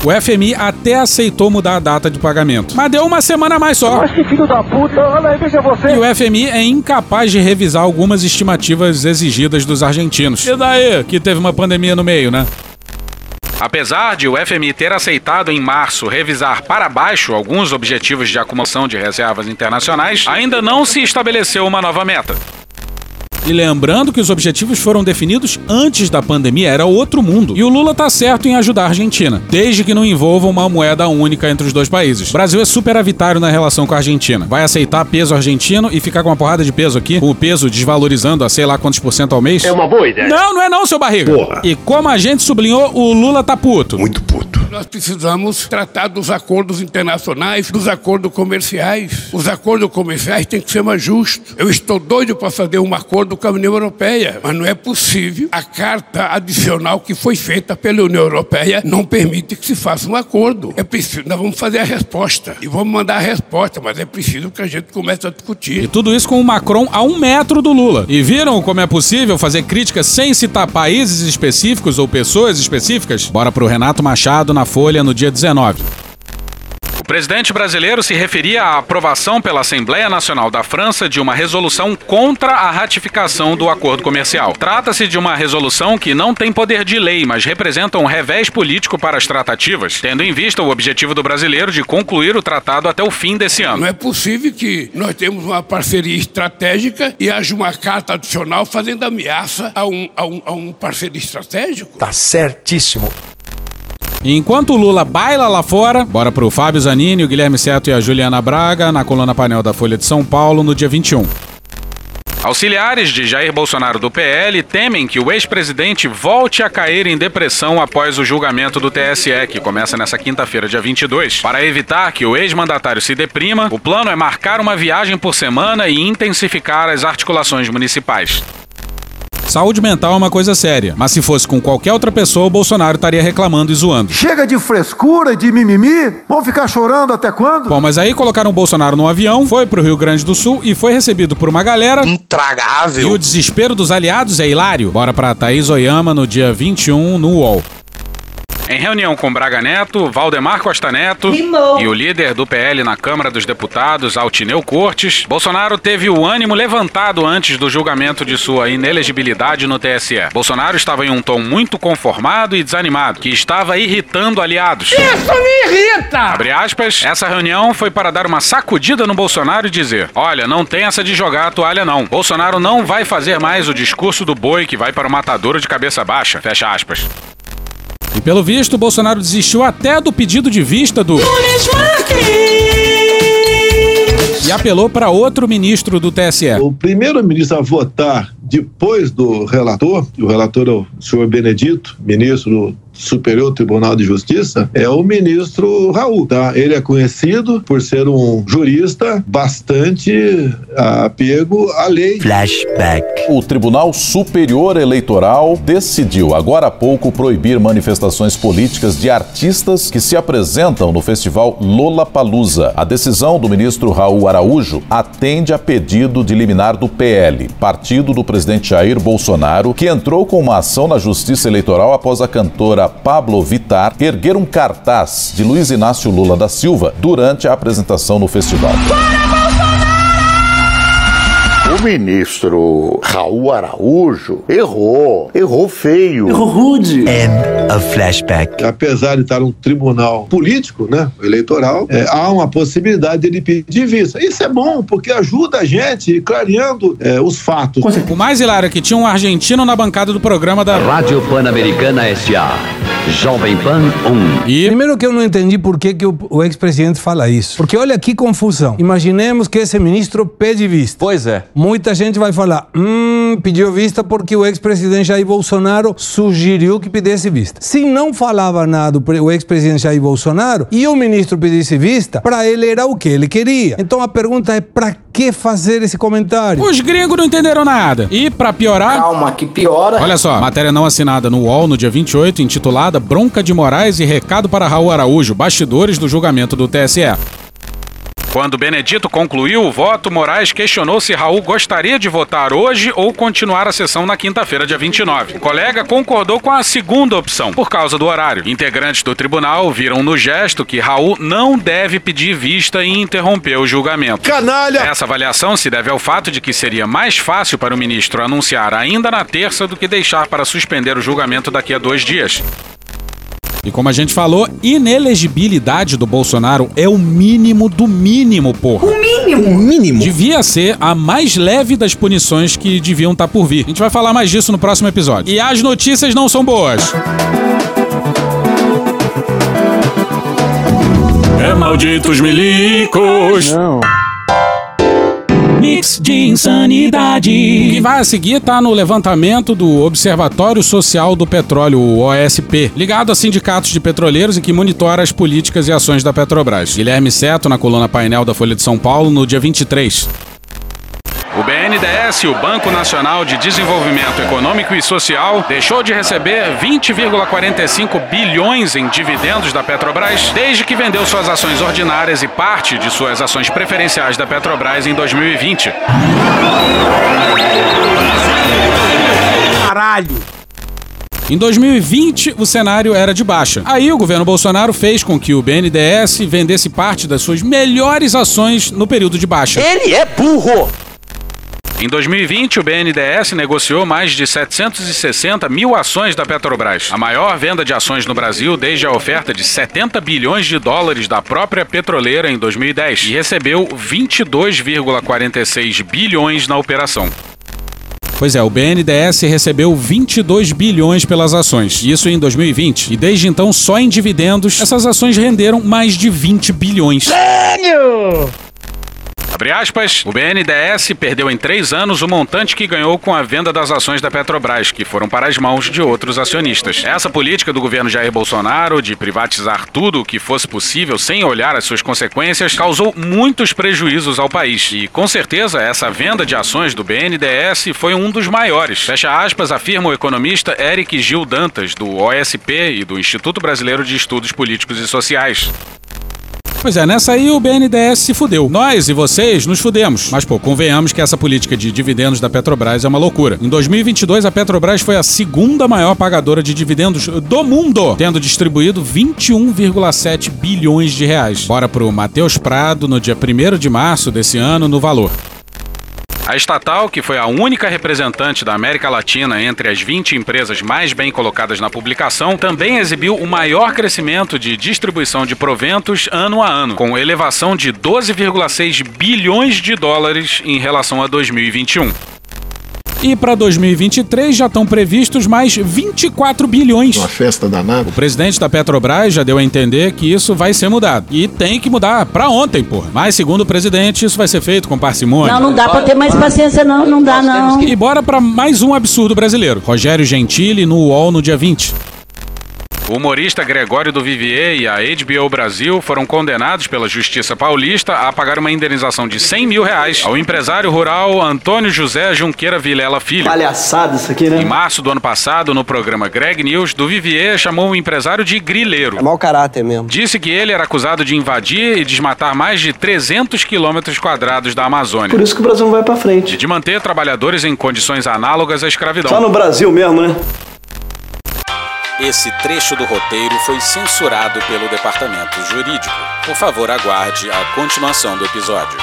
O FMI até aceitou mudar a data de pagamento, mas deu uma semana a mais só. Mas que filho da puta, olha aí, veja você. E o FMI é incapaz de revisar algumas estimativas exigidas dos argentinos. E daí, que teve uma pandemia no meio, né? Apesar de o FMI ter aceitado em março revisar para baixo alguns objetivos de acumulação de reservas internacionais, ainda não se estabeleceu uma nova meta. E lembrando que os objetivos foram definidos antes da pandemia, era outro mundo. E o Lula tá certo em ajudar a Argentina, desde que não envolva uma moeda única entre os dois países. O Brasil é superavitário na relação com a Argentina. Vai aceitar peso argentino e ficar com uma porrada de peso aqui, com o peso desvalorizando a sei lá quantos por cento ao mês? É uma boa ideia. Não, não é não, seu barriga. Porra. E como a gente sublinhou, o Lula tá puto. Muito puto. Nós precisamos tratar dos acordos internacionais, dos acordos comerciais. Os acordos comerciais têm que ser mais justos. Eu estou doido para fazer um acordo com a União Europeia, mas não é possível. A carta adicional que foi feita pela União Europeia não permite que se faça um acordo. É preciso, nós vamos fazer a resposta e vamos mandar a resposta, mas é preciso que a gente comece a discutir. E tudo isso com o Macron a um metro do Lula. E viram como é possível fazer críticas sem citar países específicos ou pessoas específicas? Bora pro Renato Machado na Folha no dia 19. O presidente brasileiro se referia à aprovação pela Assembleia Nacional da França de uma resolução contra a ratificação do acordo comercial. Trata-se de uma resolução que não tem poder de lei, mas representa um revés político para as tratativas, tendo em vista o objetivo do brasileiro de concluir o tratado até o fim desse ano. Não é possível que nós temos uma parceria estratégica e haja uma carta adicional fazendo ameaça a um, a um, a um parceiro estratégico. Tá certíssimo. Enquanto o Lula baila lá fora, bora pro Fábio Zanini, o Guilherme Seto e a Juliana Braga na coluna painel da Folha de São Paulo no dia 21. Auxiliares de Jair Bolsonaro do PL temem que o ex-presidente volte a cair em depressão após o julgamento do TSE, que começa nessa quinta-feira, dia 22. Para evitar que o ex-mandatário se deprima, o plano é marcar uma viagem por semana e intensificar as articulações municipais. Saúde mental é uma coisa séria, mas se fosse com qualquer outra pessoa, o Bolsonaro estaria reclamando e zoando. Chega de frescura e de mimimi, vão ficar chorando até quando? Bom, mas aí colocaram o Bolsonaro num avião, foi pro Rio Grande do Sul e foi recebido por uma galera. Intragável. E o desespero dos aliados é hilário. Bora pra Thaís Oyama no dia 21 no UOL. Em reunião com Braga Neto, Valdemar Costa Neto Rimou. e o líder do PL na Câmara dos Deputados, Altineu Cortes, Bolsonaro teve o ânimo levantado antes do julgamento de sua inelegibilidade no TSE. Bolsonaro estava em um tom muito conformado e desanimado, que estava irritando aliados. Isso me irrita! Abre aspas, essa reunião foi para dar uma sacudida no Bolsonaro e dizer: olha, não tem essa de jogar a toalha, não. Bolsonaro não vai fazer mais o discurso do boi que vai para o matadouro de cabeça baixa. Fecha aspas. E pelo visto, Bolsonaro desistiu até do pedido de vista do. E apelou para outro ministro do TSE. O primeiro ministro a votar depois do relator, o relator é o senhor Benedito, ministro do Superior Tribunal de Justiça, é o ministro Raul, tá? Ele é conhecido por ser um jurista bastante apego à lei. Flashback. O Tribunal Superior Eleitoral decidiu agora há pouco proibir manifestações políticas de artistas que se apresentam no festival Lollapalooza. A decisão do ministro Raul Araújo atende a pedido de liminar do PL, partido do presidente Jair Bolsonaro, que entrou com uma ação na Justiça Eleitoral após a cantora Pablo Vittar erguer um cartaz de Luiz Inácio Lula da Silva durante a apresentação no festival. O ministro Raul Araújo errou, errou feio. Errou rude. End of flashback. Apesar de estar um tribunal político, né, eleitoral, é, há uma possibilidade dele pedir vista. Isso é bom, porque ajuda a gente clareando é, os fatos. O mais hilário é que tinha um argentino na bancada do programa da Rádio Pan-Americana S.A. Jovem Pan 1. E... Primeiro que eu não entendi por que, que o, o ex-presidente fala isso. Porque olha que confusão. Imaginemos que esse ministro pede vista. Pois é. Muita gente vai falar, hum, pediu vista porque o ex-presidente Jair Bolsonaro sugeriu que pedisse vista. Se não falava nada o ex-presidente Jair Bolsonaro e o ministro pedisse vista, para ele era o que ele queria. Então a pergunta é, para que fazer esse comentário? Os gringos não entenderam nada. E para piorar... Calma, que piora. Olha só, matéria não assinada no UOL no dia 28, intitulada Bronca de Moraes e recado para Raul Araújo, bastidores do julgamento do TSE. Quando Benedito concluiu o voto, Moraes questionou se Raul gostaria de votar hoje ou continuar a sessão na quinta-feira, dia 29. O colega concordou com a segunda opção, por causa do horário. Integrantes do tribunal viram no gesto que Raul não deve pedir vista e interromper o julgamento. Canalha! Essa avaliação se deve ao fato de que seria mais fácil para o ministro anunciar ainda na terça do que deixar para suspender o julgamento daqui a dois dias. E como a gente falou, inelegibilidade do Bolsonaro é o mínimo do mínimo, porra. O mínimo? O mínimo? Devia ser a mais leve das punições que deviam estar tá por vir. A gente vai falar mais disso no próximo episódio. E as notícias não são boas. É malditos milicos. Não mix de insanidade. O que vai a seguir tá no levantamento do Observatório Social do Petróleo, o OSP, ligado a sindicatos de petroleiros e que monitora as políticas e ações da Petrobras. Guilherme Seto, na coluna painel da Folha de São Paulo, no dia 23. O BNDES, o Banco Nacional de Desenvolvimento Econômico e Social, deixou de receber 20,45 bilhões em dividendos da Petrobras desde que vendeu suas ações ordinárias e parte de suas ações preferenciais da Petrobras em 2020. Caralho! Em 2020, o cenário era de baixa. Aí o governo Bolsonaro fez com que o BNDES vendesse parte das suas melhores ações no período de baixa. Ele é burro! Em 2020, o BNDES negociou mais de 760 mil ações da Petrobras, a maior venda de ações no Brasil desde a oferta de 70 bilhões de dólares da própria petroleira em 2010, e recebeu 22,46 bilhões na operação. Pois é, o BNDES recebeu 22 bilhões pelas ações, isso em 2020. E desde então, só em dividendos, essas ações renderam mais de 20 bilhões. Gênio! Abre aspas, o BNDES perdeu em três anos o montante que ganhou com a venda das ações da Petrobras, que foram para as mãos de outros acionistas. Essa política do governo Jair Bolsonaro de privatizar tudo o que fosse possível sem olhar as suas consequências causou muitos prejuízos ao país. E com certeza essa venda de ações do BNDES foi um dos maiores. Fecha aspas, afirma o economista Eric Gil Dantas, do OSP e do Instituto Brasileiro de Estudos Políticos e Sociais. Pois é, nessa aí o BNDES se fudeu. Nós e vocês nos fudemos. Mas, pô, convenhamos que essa política de dividendos da Petrobras é uma loucura. Em 2022, a Petrobras foi a segunda maior pagadora de dividendos do mundo, tendo distribuído 21,7 bilhões de reais. Bora pro Matheus Prado no dia 1 de março desse ano no valor. A estatal, que foi a única representante da América Latina entre as 20 empresas mais bem colocadas na publicação, também exibiu o maior crescimento de distribuição de proventos ano a ano, com elevação de 12,6 bilhões de dólares em relação a 2021. E para 2023 já estão previstos mais 24 bilhões. Uma festa danada. O presidente da Petrobras já deu a entender que isso vai ser mudado. E tem que mudar para ontem, porra. Mas segundo o presidente, isso vai ser feito com parcimônia. Não, não dá para ter mais paciência não, não dá não. E bora para mais um absurdo brasileiro. Rogério Gentili no UOL no dia 20. O humorista Gregório do Vivier e a HBO Brasil foram condenados pela Justiça Paulista a pagar uma indenização de 100 mil reais ao empresário rural Antônio José Junqueira Vilela Filho. Palhaçada isso aqui, né? Em março do ano passado, no programa Greg News, do Vivier chamou o empresário de grileiro. É mau caráter mesmo. Disse que ele era acusado de invadir e desmatar mais de 300 quilômetros quadrados da Amazônia. Por isso que o Brasil não vai para frente. E de manter trabalhadores em condições análogas à escravidão. Só no Brasil mesmo, né? Esse trecho do roteiro foi censurado pelo departamento jurídico. Por favor, aguarde a continuação do episódio.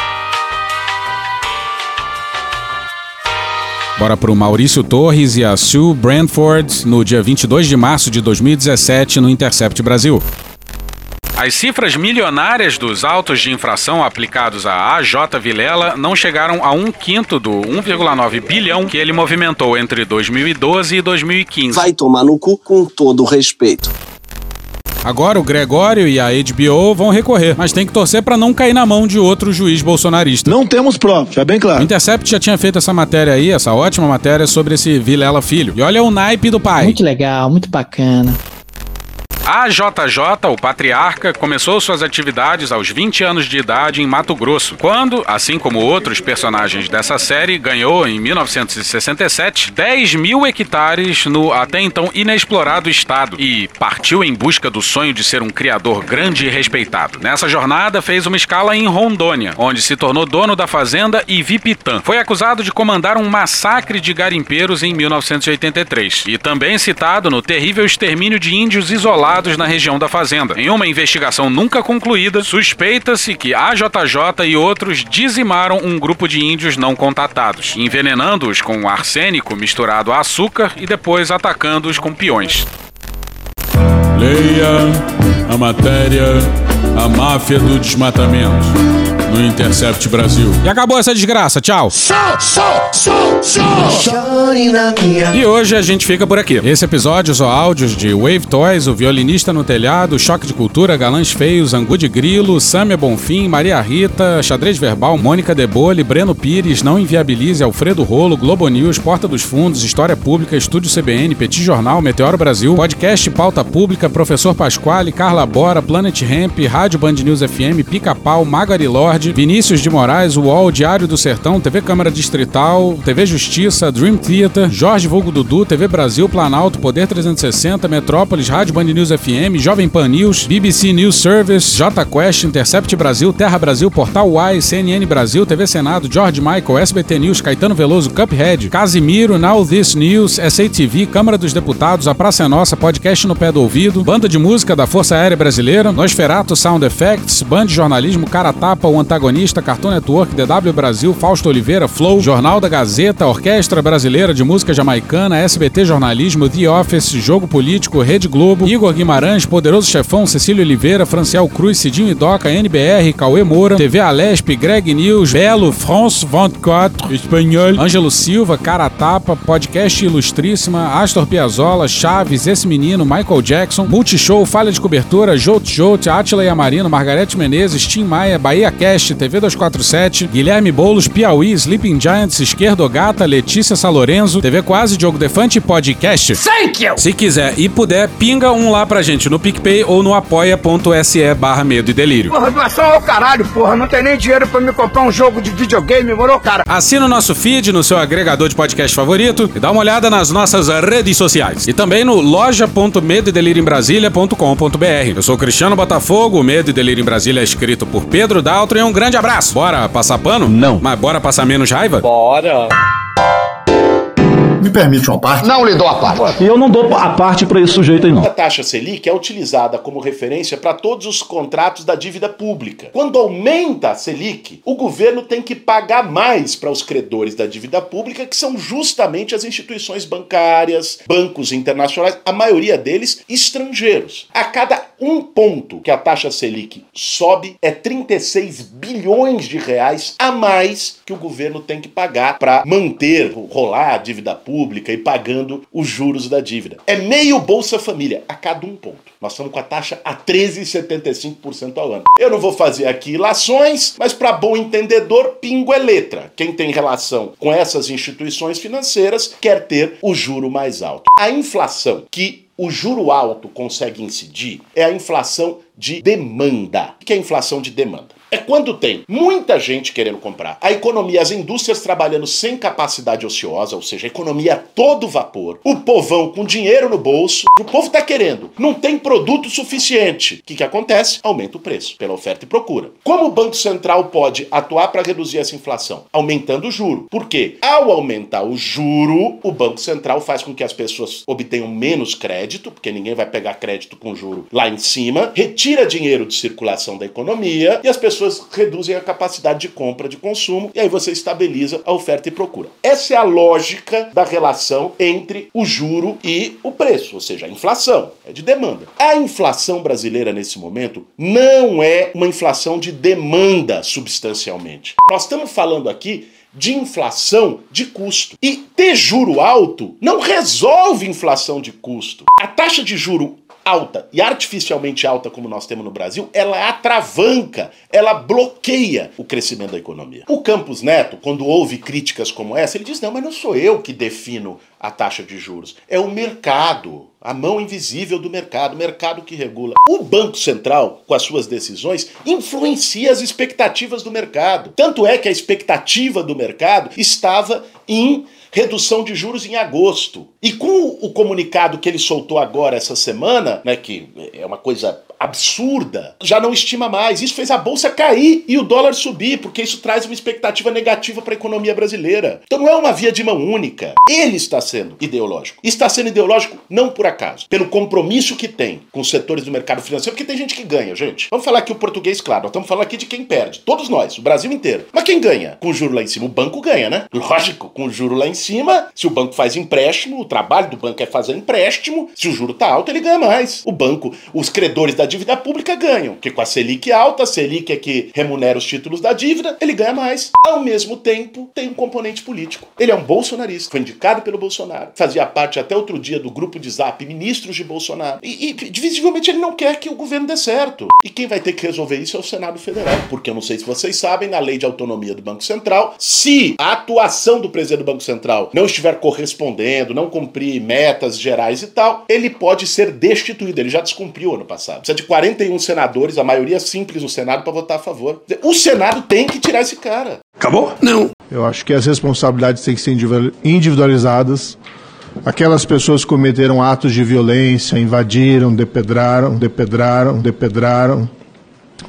Bora pro Maurício Torres e a Sue Brandford no dia 22 de março de 2017 no Intercept Brasil. As cifras milionárias dos autos de infração aplicados a AJ Vilela não chegaram a um quinto do 1,9 bilhão que ele movimentou entre 2012 e 2015. Vai tomar no cu com todo o respeito. Agora o Gregório e a HBO vão recorrer, mas tem que torcer para não cair na mão de outro juiz bolsonarista. Não temos prova, já bem claro. O Intercept já tinha feito essa matéria aí, essa ótima matéria sobre esse Vilela Filho. E olha o naipe do pai. Muito legal, muito bacana. A JJ, o patriarca, começou suas atividades aos 20 anos de idade em Mato Grosso, quando, assim como outros personagens dessa série, ganhou em 1967 10 mil hectares no até então inexplorado estado e partiu em busca do sonho de ser um criador grande e respeitado. Nessa jornada, fez uma escala em Rondônia, onde se tornou dono da fazenda Ivipitã. Foi acusado de comandar um massacre de garimpeiros em 1983 e também citado no terrível extermínio de índios isolados na região da fazenda. Em uma investigação nunca concluída, suspeita-se que a JJ e outros dizimaram um grupo de índios não contatados, envenenando-os com arsênico misturado a açúcar e depois atacando-os com peões. Leia a matéria A Máfia do Desmatamento no Intercept Brasil. E acabou essa desgraça. Tchau. E hoje a gente fica por aqui. Esse episódio são áudios de Wave Toys, o violinista no telhado, Choque de Cultura, Galãs Feios, Angu de Grilo, Sâmia Bonfim, Maria Rita, Xadrez Verbal, Mônica Debole, Breno Pires, Não Inviabilize, Alfredo Rolo, Globo News, Porta dos Fundos, História Pública, Estúdio CBN, Petit Jornal, Meteoro Brasil, Podcast Pauta Pública, Professor Pasquale, Carla Bora, Planet Ramp, Rádio Band News FM, Pica-Pau, Magari Lorde, Vinícius de Moraes, UOL, Diário do Sertão, TV Câmara Distrital, TV Justiça, Dream Theater, Jorge Vulgo Dudu, TV Brasil, Planalto, Poder 360, Metrópolis, Rádio Band News FM, Jovem Pan News, BBC News Service, J Quest, Intercept Brasil, Terra Brasil, Portal Y, CNN Brasil, TV Senado, George Michael, SBT News, Caetano Veloso, Cuphead, Casimiro, Now This News, SATV, Câmara dos Deputados, A Praça é Nossa, Podcast no Pé do Ouvido, Banda de Música da Força Aérea Brasileira, Nosferato Sound Effects, Band de Jornalismo, Cara Tapa, O Antagonista, Cartoon Network, DW Brasil, Fausto Oliveira, Flow, Jornal da Gazeta, Orquestra Brasileira de Música Jamaicana, SBT Jornalismo, The Office, Jogo Político, Rede Globo, Igor Guimarães, Poderoso Chefão, Cecílio Oliveira, Franciel Cruz, Cidinho Idoca, NBR, Cauê Moura, TV Alesp, Greg News, Belo, France 24, Espanhol, Ângelo Silva, Cara Tapa, Podcast Ilustríssima, Astor Piazzolla, Chaves, Esse Menino, Michael Jackson, Multishow, Falha de Cobertura, Jout Jout, Atila Yamarino, Margarete Menezes, Tim Maia, Bahia Cast, TV 247, Guilherme Boulos, Piauí, Sleeping Giants, Esquerdo Gata, Letícia Salorenzo, TV Quase, Diogo Defante e Podcast. Thank you! Se quiser e puder, pinga um lá pra gente no PicPay ou no apoia.se barra medo e delírio. Porra, doação ao caralho, porra. Não tem nem dinheiro pra me comprar um jogo de videogame, moro, cara? Assina o nosso feed no seu agregador de podcast favorito e dá uma olhada nas nossas redes sociais. E também no loja.medoedelirioembrasilha.com.br. Eu sou Cristiano Botafogo, o Medo e Delírio em Brasília é escrito por Pedro Daltro e um grande abraço. Bora passar pano? Não. Mas bora passar menos raiva? Bora. Me permite uma parte? Não lhe dou a parte. E eu não dou a parte pra esse sujeito aí, não. A taxa Selic é utilizada como referência para todos os contratos da dívida pública. Quando aumenta a Selic, o governo tem que pagar mais para os credores da dívida pública, que são justamente as instituições bancárias, bancos internacionais, a maioria deles estrangeiros. A cada um ponto que a taxa Selic sobe, é 36 bilhões de reais a mais que o governo tem que pagar para manter, rolar a dívida pública e pagando os juros da dívida. É meio Bolsa Família a cada um ponto. Nós estamos com a taxa a 13,75% ao ano. Eu não vou fazer aqui ilações, mas para bom entendedor, pingo é letra. Quem tem relação com essas instituições financeiras quer ter o juro mais alto. A inflação que o juro alto consegue incidir é a inflação de demanda. O que é inflação de demanda? É quando tem muita gente querendo comprar, a economia, as indústrias trabalhando sem capacidade ociosa, ou seja, a economia todo vapor, o povão com dinheiro no bolso, o povo está querendo, não tem produto suficiente. O que, que acontece? Aumenta o preço, pela oferta e procura. Como o Banco Central pode atuar para reduzir essa inflação? Aumentando o juro. Por quê? Ao aumentar o juro, o Banco Central faz com que as pessoas obtenham menos crédito, porque ninguém vai pegar crédito com juro lá em cima, retira dinheiro de circulação da economia e as pessoas reduzem a capacidade de compra de consumo e aí você estabiliza a oferta e procura. Essa é a lógica da relação entre o juro e o preço, ou seja, a inflação, é de demanda. A inflação brasileira nesse momento não é uma inflação de demanda substancialmente. Nós estamos falando aqui de inflação de custo. E ter juro alto não resolve inflação de custo. A taxa de juro alta e artificialmente alta como nós temos no Brasil, ela atravanca, ela bloqueia o crescimento da economia. O Campos Neto, quando ouve críticas como essa, ele diz: não, mas não sou eu que defino a taxa de juros, é o mercado. A mão invisível do mercado, o mercado que regula. O Banco Central, com as suas decisões, influencia as expectativas do mercado. Tanto é que a expectativa do mercado estava em redução de juros em agosto. E com o comunicado que ele soltou agora essa semana, né, que é uma coisa absurda, já não estima mais. Isso fez a bolsa cair e o dólar subir, porque isso traz uma expectativa negativa para a economia brasileira. Então não é uma via de mão única. Ele está sendo ideológico. Está sendo ideológico não por acaso, pelo compromisso que tem com os setores do mercado financeiro, porque tem gente que ganha, gente. Vamos falar aqui o português, claro, nós estamos falando aqui de quem perde. Todos nós, o Brasil inteiro. Mas quem ganha? Com o juro lá em cima. O banco ganha, né? Lógico, com o juro lá em cima, se o banco faz empréstimo, o trabalho do banco é fazer empréstimo, se o juro tá alto, ele ganha mais. O banco, os credores da dívida pública ganham, porque com a Selic alta, a Selic é que remunera os títulos da dívida, ele ganha mais. Ao mesmo tempo, tem um componente político. Ele é um bolsonarista, foi indicado pelo Bolsonaro, fazia parte até outro dia do grupo de zap ministros de Bolsonaro. E, e visivelmente ele não quer que o governo dê certo. E quem vai ter que resolver isso é o Senado Federal, porque eu não sei se vocês sabem, na lei de autonomia do Banco Central, se a atuação do presidente do Banco Central não estiver correspondendo, não cumprir metas gerais e tal, ele pode ser destituído. Ele já descumpriu ano passado. Precisa de 41 senadores, a maioria simples no Senado, para votar a favor. O Senado tem que tirar esse cara. Acabou? Não. Eu acho que as responsabilidades têm que ser individualizadas. Aquelas pessoas que cometeram atos de violência, invadiram, depedraram, depedraram, depedraram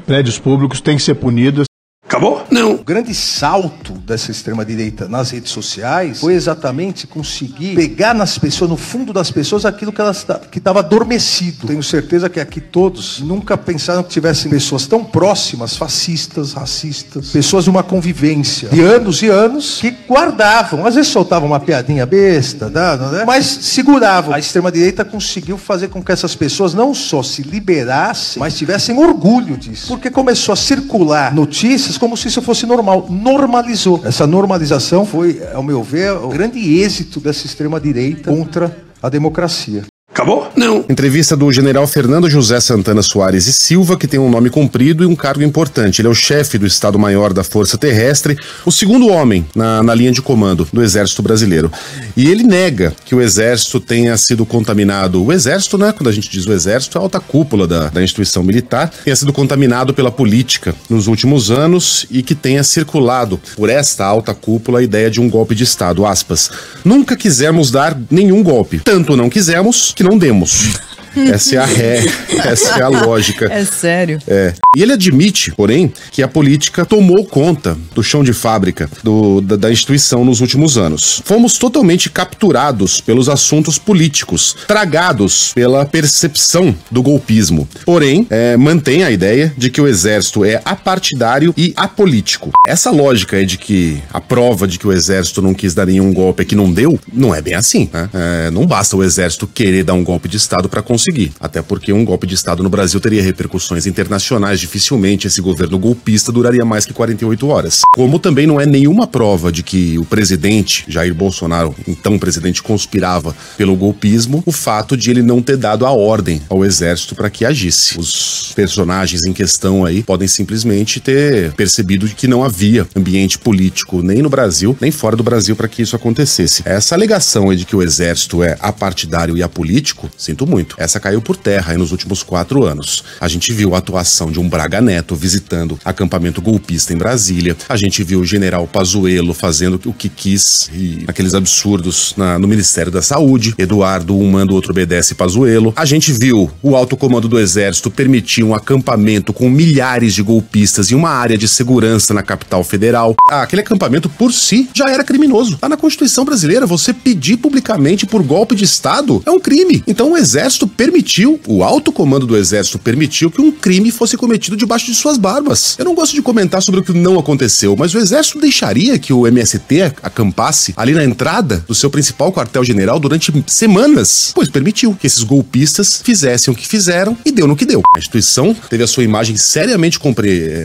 prédios públicos têm que ser punidas. Acabou? Não. O grande salto dessa extrema-direita nas redes sociais foi exatamente conseguir pegar nas pessoas, no fundo das pessoas, aquilo que elas que estava adormecido. Tenho certeza que aqui todos nunca pensaram que tivessem pessoas tão próximas, fascistas, racistas, pessoas de uma convivência de anos e anos que guardavam, às vezes soltavam uma piadinha besta, né? mas seguravam. A extrema-direita conseguiu fazer com que essas pessoas não só se liberassem, mas tivessem orgulho disso, porque começou a circular notícias como se isso fosse normal. Normalizou. Essa normalização foi, ao meu ver, o grande êxito dessa extrema-direita contra a democracia. Acabou? Não. Entrevista do general Fernando José Santana Soares e Silva, que tem um nome comprido e um cargo importante. Ele é o chefe do Estado-Maior da Força Terrestre, o segundo homem na, na linha de comando do Exército Brasileiro. E ele nega que o Exército tenha sido contaminado. O Exército, né? Quando a gente diz o Exército, é a alta cúpula da, da instituição militar, tenha sido contaminado pela política nos últimos anos e que tenha circulado por esta alta cúpula a ideia de um golpe de Estado. Aspas. Nunca quisemos dar nenhum golpe. Tanto não quisemos que não demos. Essa é a ré, essa é a lógica. É sério. É. E ele admite, porém, que a política tomou conta do chão de fábrica do, da, da, instituição nos últimos anos. Fomos totalmente capturados pelos assuntos políticos, tragados pela percepção do golpismo. Porém, é, mantém a ideia de que o exército é apartidário e apolítico. Essa lógica é de que a prova de que o exército não quis dar nenhum golpe é que não deu, não é bem assim. Né? É, não basta o exército querer dar um golpe de Estado para conseguir conseguir. Até porque um golpe de Estado no Brasil teria repercussões internacionais. Dificilmente esse governo golpista duraria mais que 48 horas. Como também não é nenhuma prova de que o presidente Jair Bolsonaro, então presidente, conspirava pelo golpismo, o fato de ele não ter dado a ordem ao exército para que agisse. Os personagens em questão aí podem simplesmente ter percebido que não havia ambiente político nem no Brasil, nem fora do Brasil para que isso acontecesse. Essa alegação de que o exército é apartidário e apolítico, sinto muito. Essa caiu por terra nos últimos quatro anos. A gente viu a atuação de um Braga Neto visitando acampamento golpista em Brasília. A gente viu o general Pazuello fazendo o que quis e aqueles absurdos na, no Ministério da Saúde. Eduardo, um manda, o outro obedece Pazuello. A gente viu o alto comando do Exército permitir um acampamento com milhares de golpistas em uma área de segurança na capital federal. Ah, aquele acampamento por si já era criminoso. Tá na Constituição brasileira, você pedir publicamente por golpe de Estado é um crime. Então o Exército permitiu, o alto comando do exército permitiu que um crime fosse cometido debaixo de suas barbas. Eu não gosto de comentar sobre o que não aconteceu, mas o exército deixaria que o MST acampasse ali na entrada do seu principal quartel-general durante semanas, pois permitiu que esses golpistas fizessem o que fizeram e deu no que deu. A instituição teve a sua imagem seriamente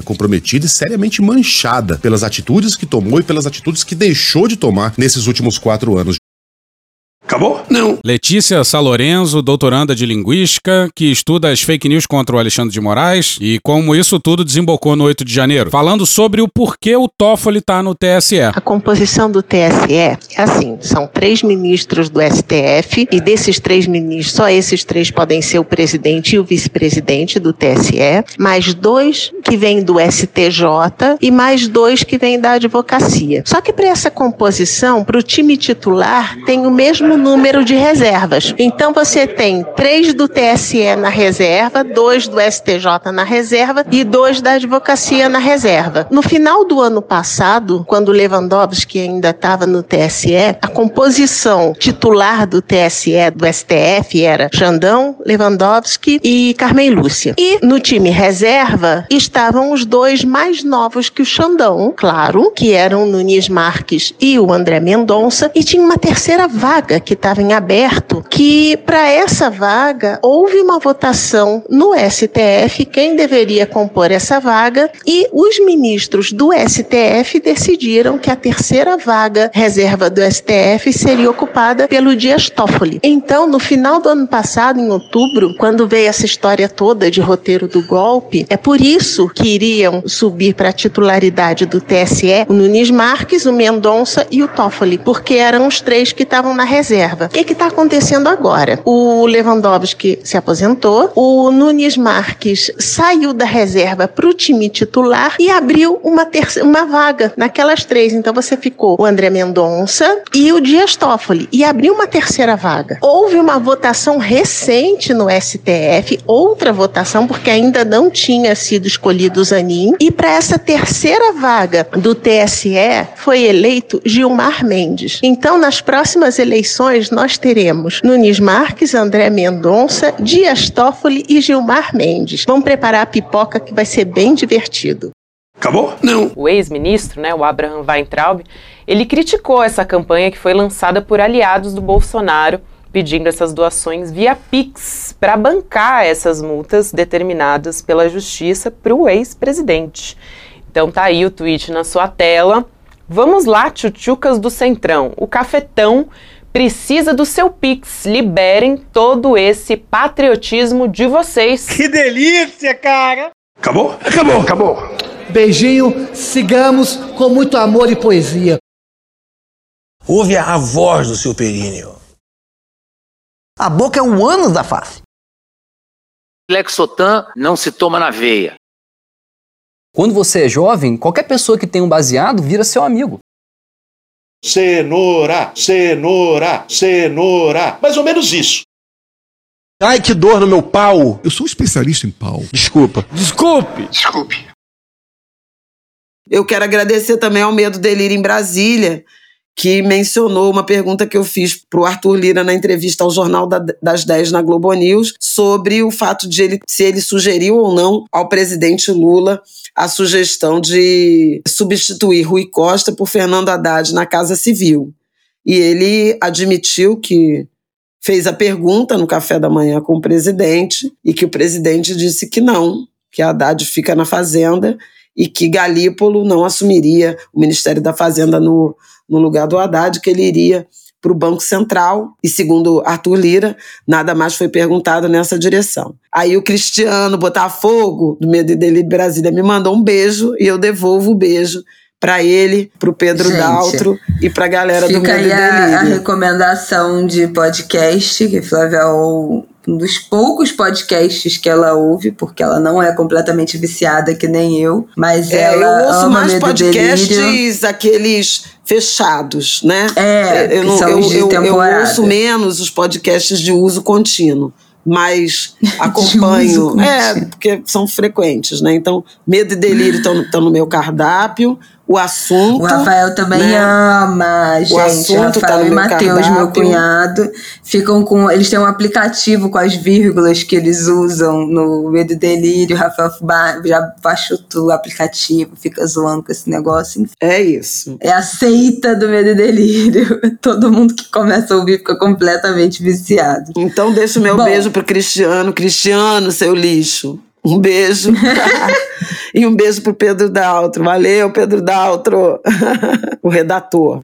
comprometida e seriamente manchada pelas atitudes que tomou e pelas atitudes que deixou de tomar nesses últimos quatro anos. Acabou? Não. Letícia Salorenzo, doutoranda de Linguística, que estuda as fake news contra o Alexandre de Moraes e como isso tudo desembocou no 8 de janeiro, falando sobre o porquê o Toffoli tá no TSE. A composição do TSE é assim: são três ministros do STF e desses três ministros, só esses três podem ser o presidente e o vice-presidente do TSE, mais dois que vêm do STJ e mais dois que vêm da advocacia. Só que para essa composição, para o time titular, tem o mesmo número de reservas. Então você tem três do TSE na reserva, dois do STJ na reserva e dois da advocacia na reserva. No final do ano passado, quando Lewandowski ainda estava no TSE, a composição titular do TSE, do STF, era Xandão, Lewandowski e Carmen Lúcia. E no time reserva estavam os dois mais novos que o Xandão, claro, que eram Nunes Marques e o André Mendonça, e tinha uma terceira vaga que estava em aberto, que para essa vaga houve uma votação no STF quem deveria compor essa vaga e os ministros do STF decidiram que a terceira vaga reserva do STF seria ocupada pelo Dias Toffoli. Então, no final do ano passado, em outubro, quando veio essa história toda de roteiro do golpe, é por isso que iriam subir para a titularidade do TSE o Nunes Marques, o Mendonça e o Toffoli, porque eram os três que estavam na reserva. O que está acontecendo agora? O Lewandowski se aposentou, o Nunes Marques saiu da reserva para o time titular e abriu uma, terceira, uma vaga naquelas três. Então você ficou o André Mendonça e o Dias Toffoli e abriu uma terceira vaga. Houve uma votação recente no STF, outra votação, porque ainda não tinha sido escolhido o Zanin, e para essa terceira vaga do TSE foi eleito Gilmar Mendes. Então, nas próximas eleições, nós teremos Nunes Marques, André Mendonça, Dias Toffoli e Gilmar Mendes. Vamos preparar a pipoca que vai ser bem divertido. Acabou? Não. O ex-ministro, né, o Abraham Weintraub, ele criticou essa campanha que foi lançada por aliados do Bolsonaro, pedindo essas doações via Pix para bancar essas multas determinadas pela justiça para o ex-presidente. Então tá aí o tweet na sua tela. Vamos lá, tchutchucas do Centrão. O cafetão precisa do seu Pix. Liberem todo esse patriotismo de vocês. Que delícia, cara! Acabou? Acabou, acabou. Beijinho, sigamos com muito amor e poesia. Ouve a voz do seu períneo. A boca é um ânus da face. Lexotan não se toma na veia. Quando você é jovem, qualquer pessoa que tem um baseado vira seu amigo. Cenoura, cenoura, cenoura. Mais ou menos isso. Ai, que dor no meu pau. Eu sou especialista em pau. Desculpa. Desculpe. Desculpe. Eu quero agradecer também ao Medo Delírio em Brasília, que mencionou uma pergunta que eu fiz para o Arthur Lira na entrevista ao Jornal da, das 10 na Globo News sobre o fato de ele, se ele sugeriu ou não ao presidente Lula a sugestão de substituir Rui Costa por Fernando Haddad na Casa Civil. E ele admitiu que fez a pergunta no café da manhã com o presidente e que o presidente disse que não, que Haddad fica na Fazenda e que Galípolo não assumiria o Ministério da Fazenda no, no lugar do Haddad, que ele iria para o Banco Central. E segundo Arthur Lira, nada mais foi perguntado nessa direção. Aí o Cristiano Botafogo, do Medo e Delírio Brasília, me mandou um beijo e eu devolvo o beijo para ele, para o Pedro Gente, Daltro e para a galera do Fica Medo e aí a, a Delírio. recomendação de podcast, que Flávia um dos poucos podcasts que ela ouve, porque ela não é completamente viciada que nem eu, mas É, ela eu ouço ama mais Delírio. podcasts aqueles fechados, né? É, eu, não- são eu, de eu, eu temporada. ouço menos os podcasts de uso contínuo, mas acompanho. é, porque são frequentes, né? Então, medo e delírio estão no meu cardápio. O assunto. O Rafael também né? ama, gente. O assunto tá Rafael no e Matheus, meu cunhado, ficam com. Eles têm um aplicativo com as vírgulas que eles usam no Medo e Delírio. O Rafael já baixou o aplicativo, fica zoando com esse negócio. É isso. É a seita do Medo e Delírio. Todo mundo que começa a ouvir fica completamente viciado. Então, deixa o meu Bom. beijo pro Cristiano. Cristiano, seu lixo. Um beijo. e um beijo pro Pedro Daltro. Valeu, Pedro Daltro, o redator.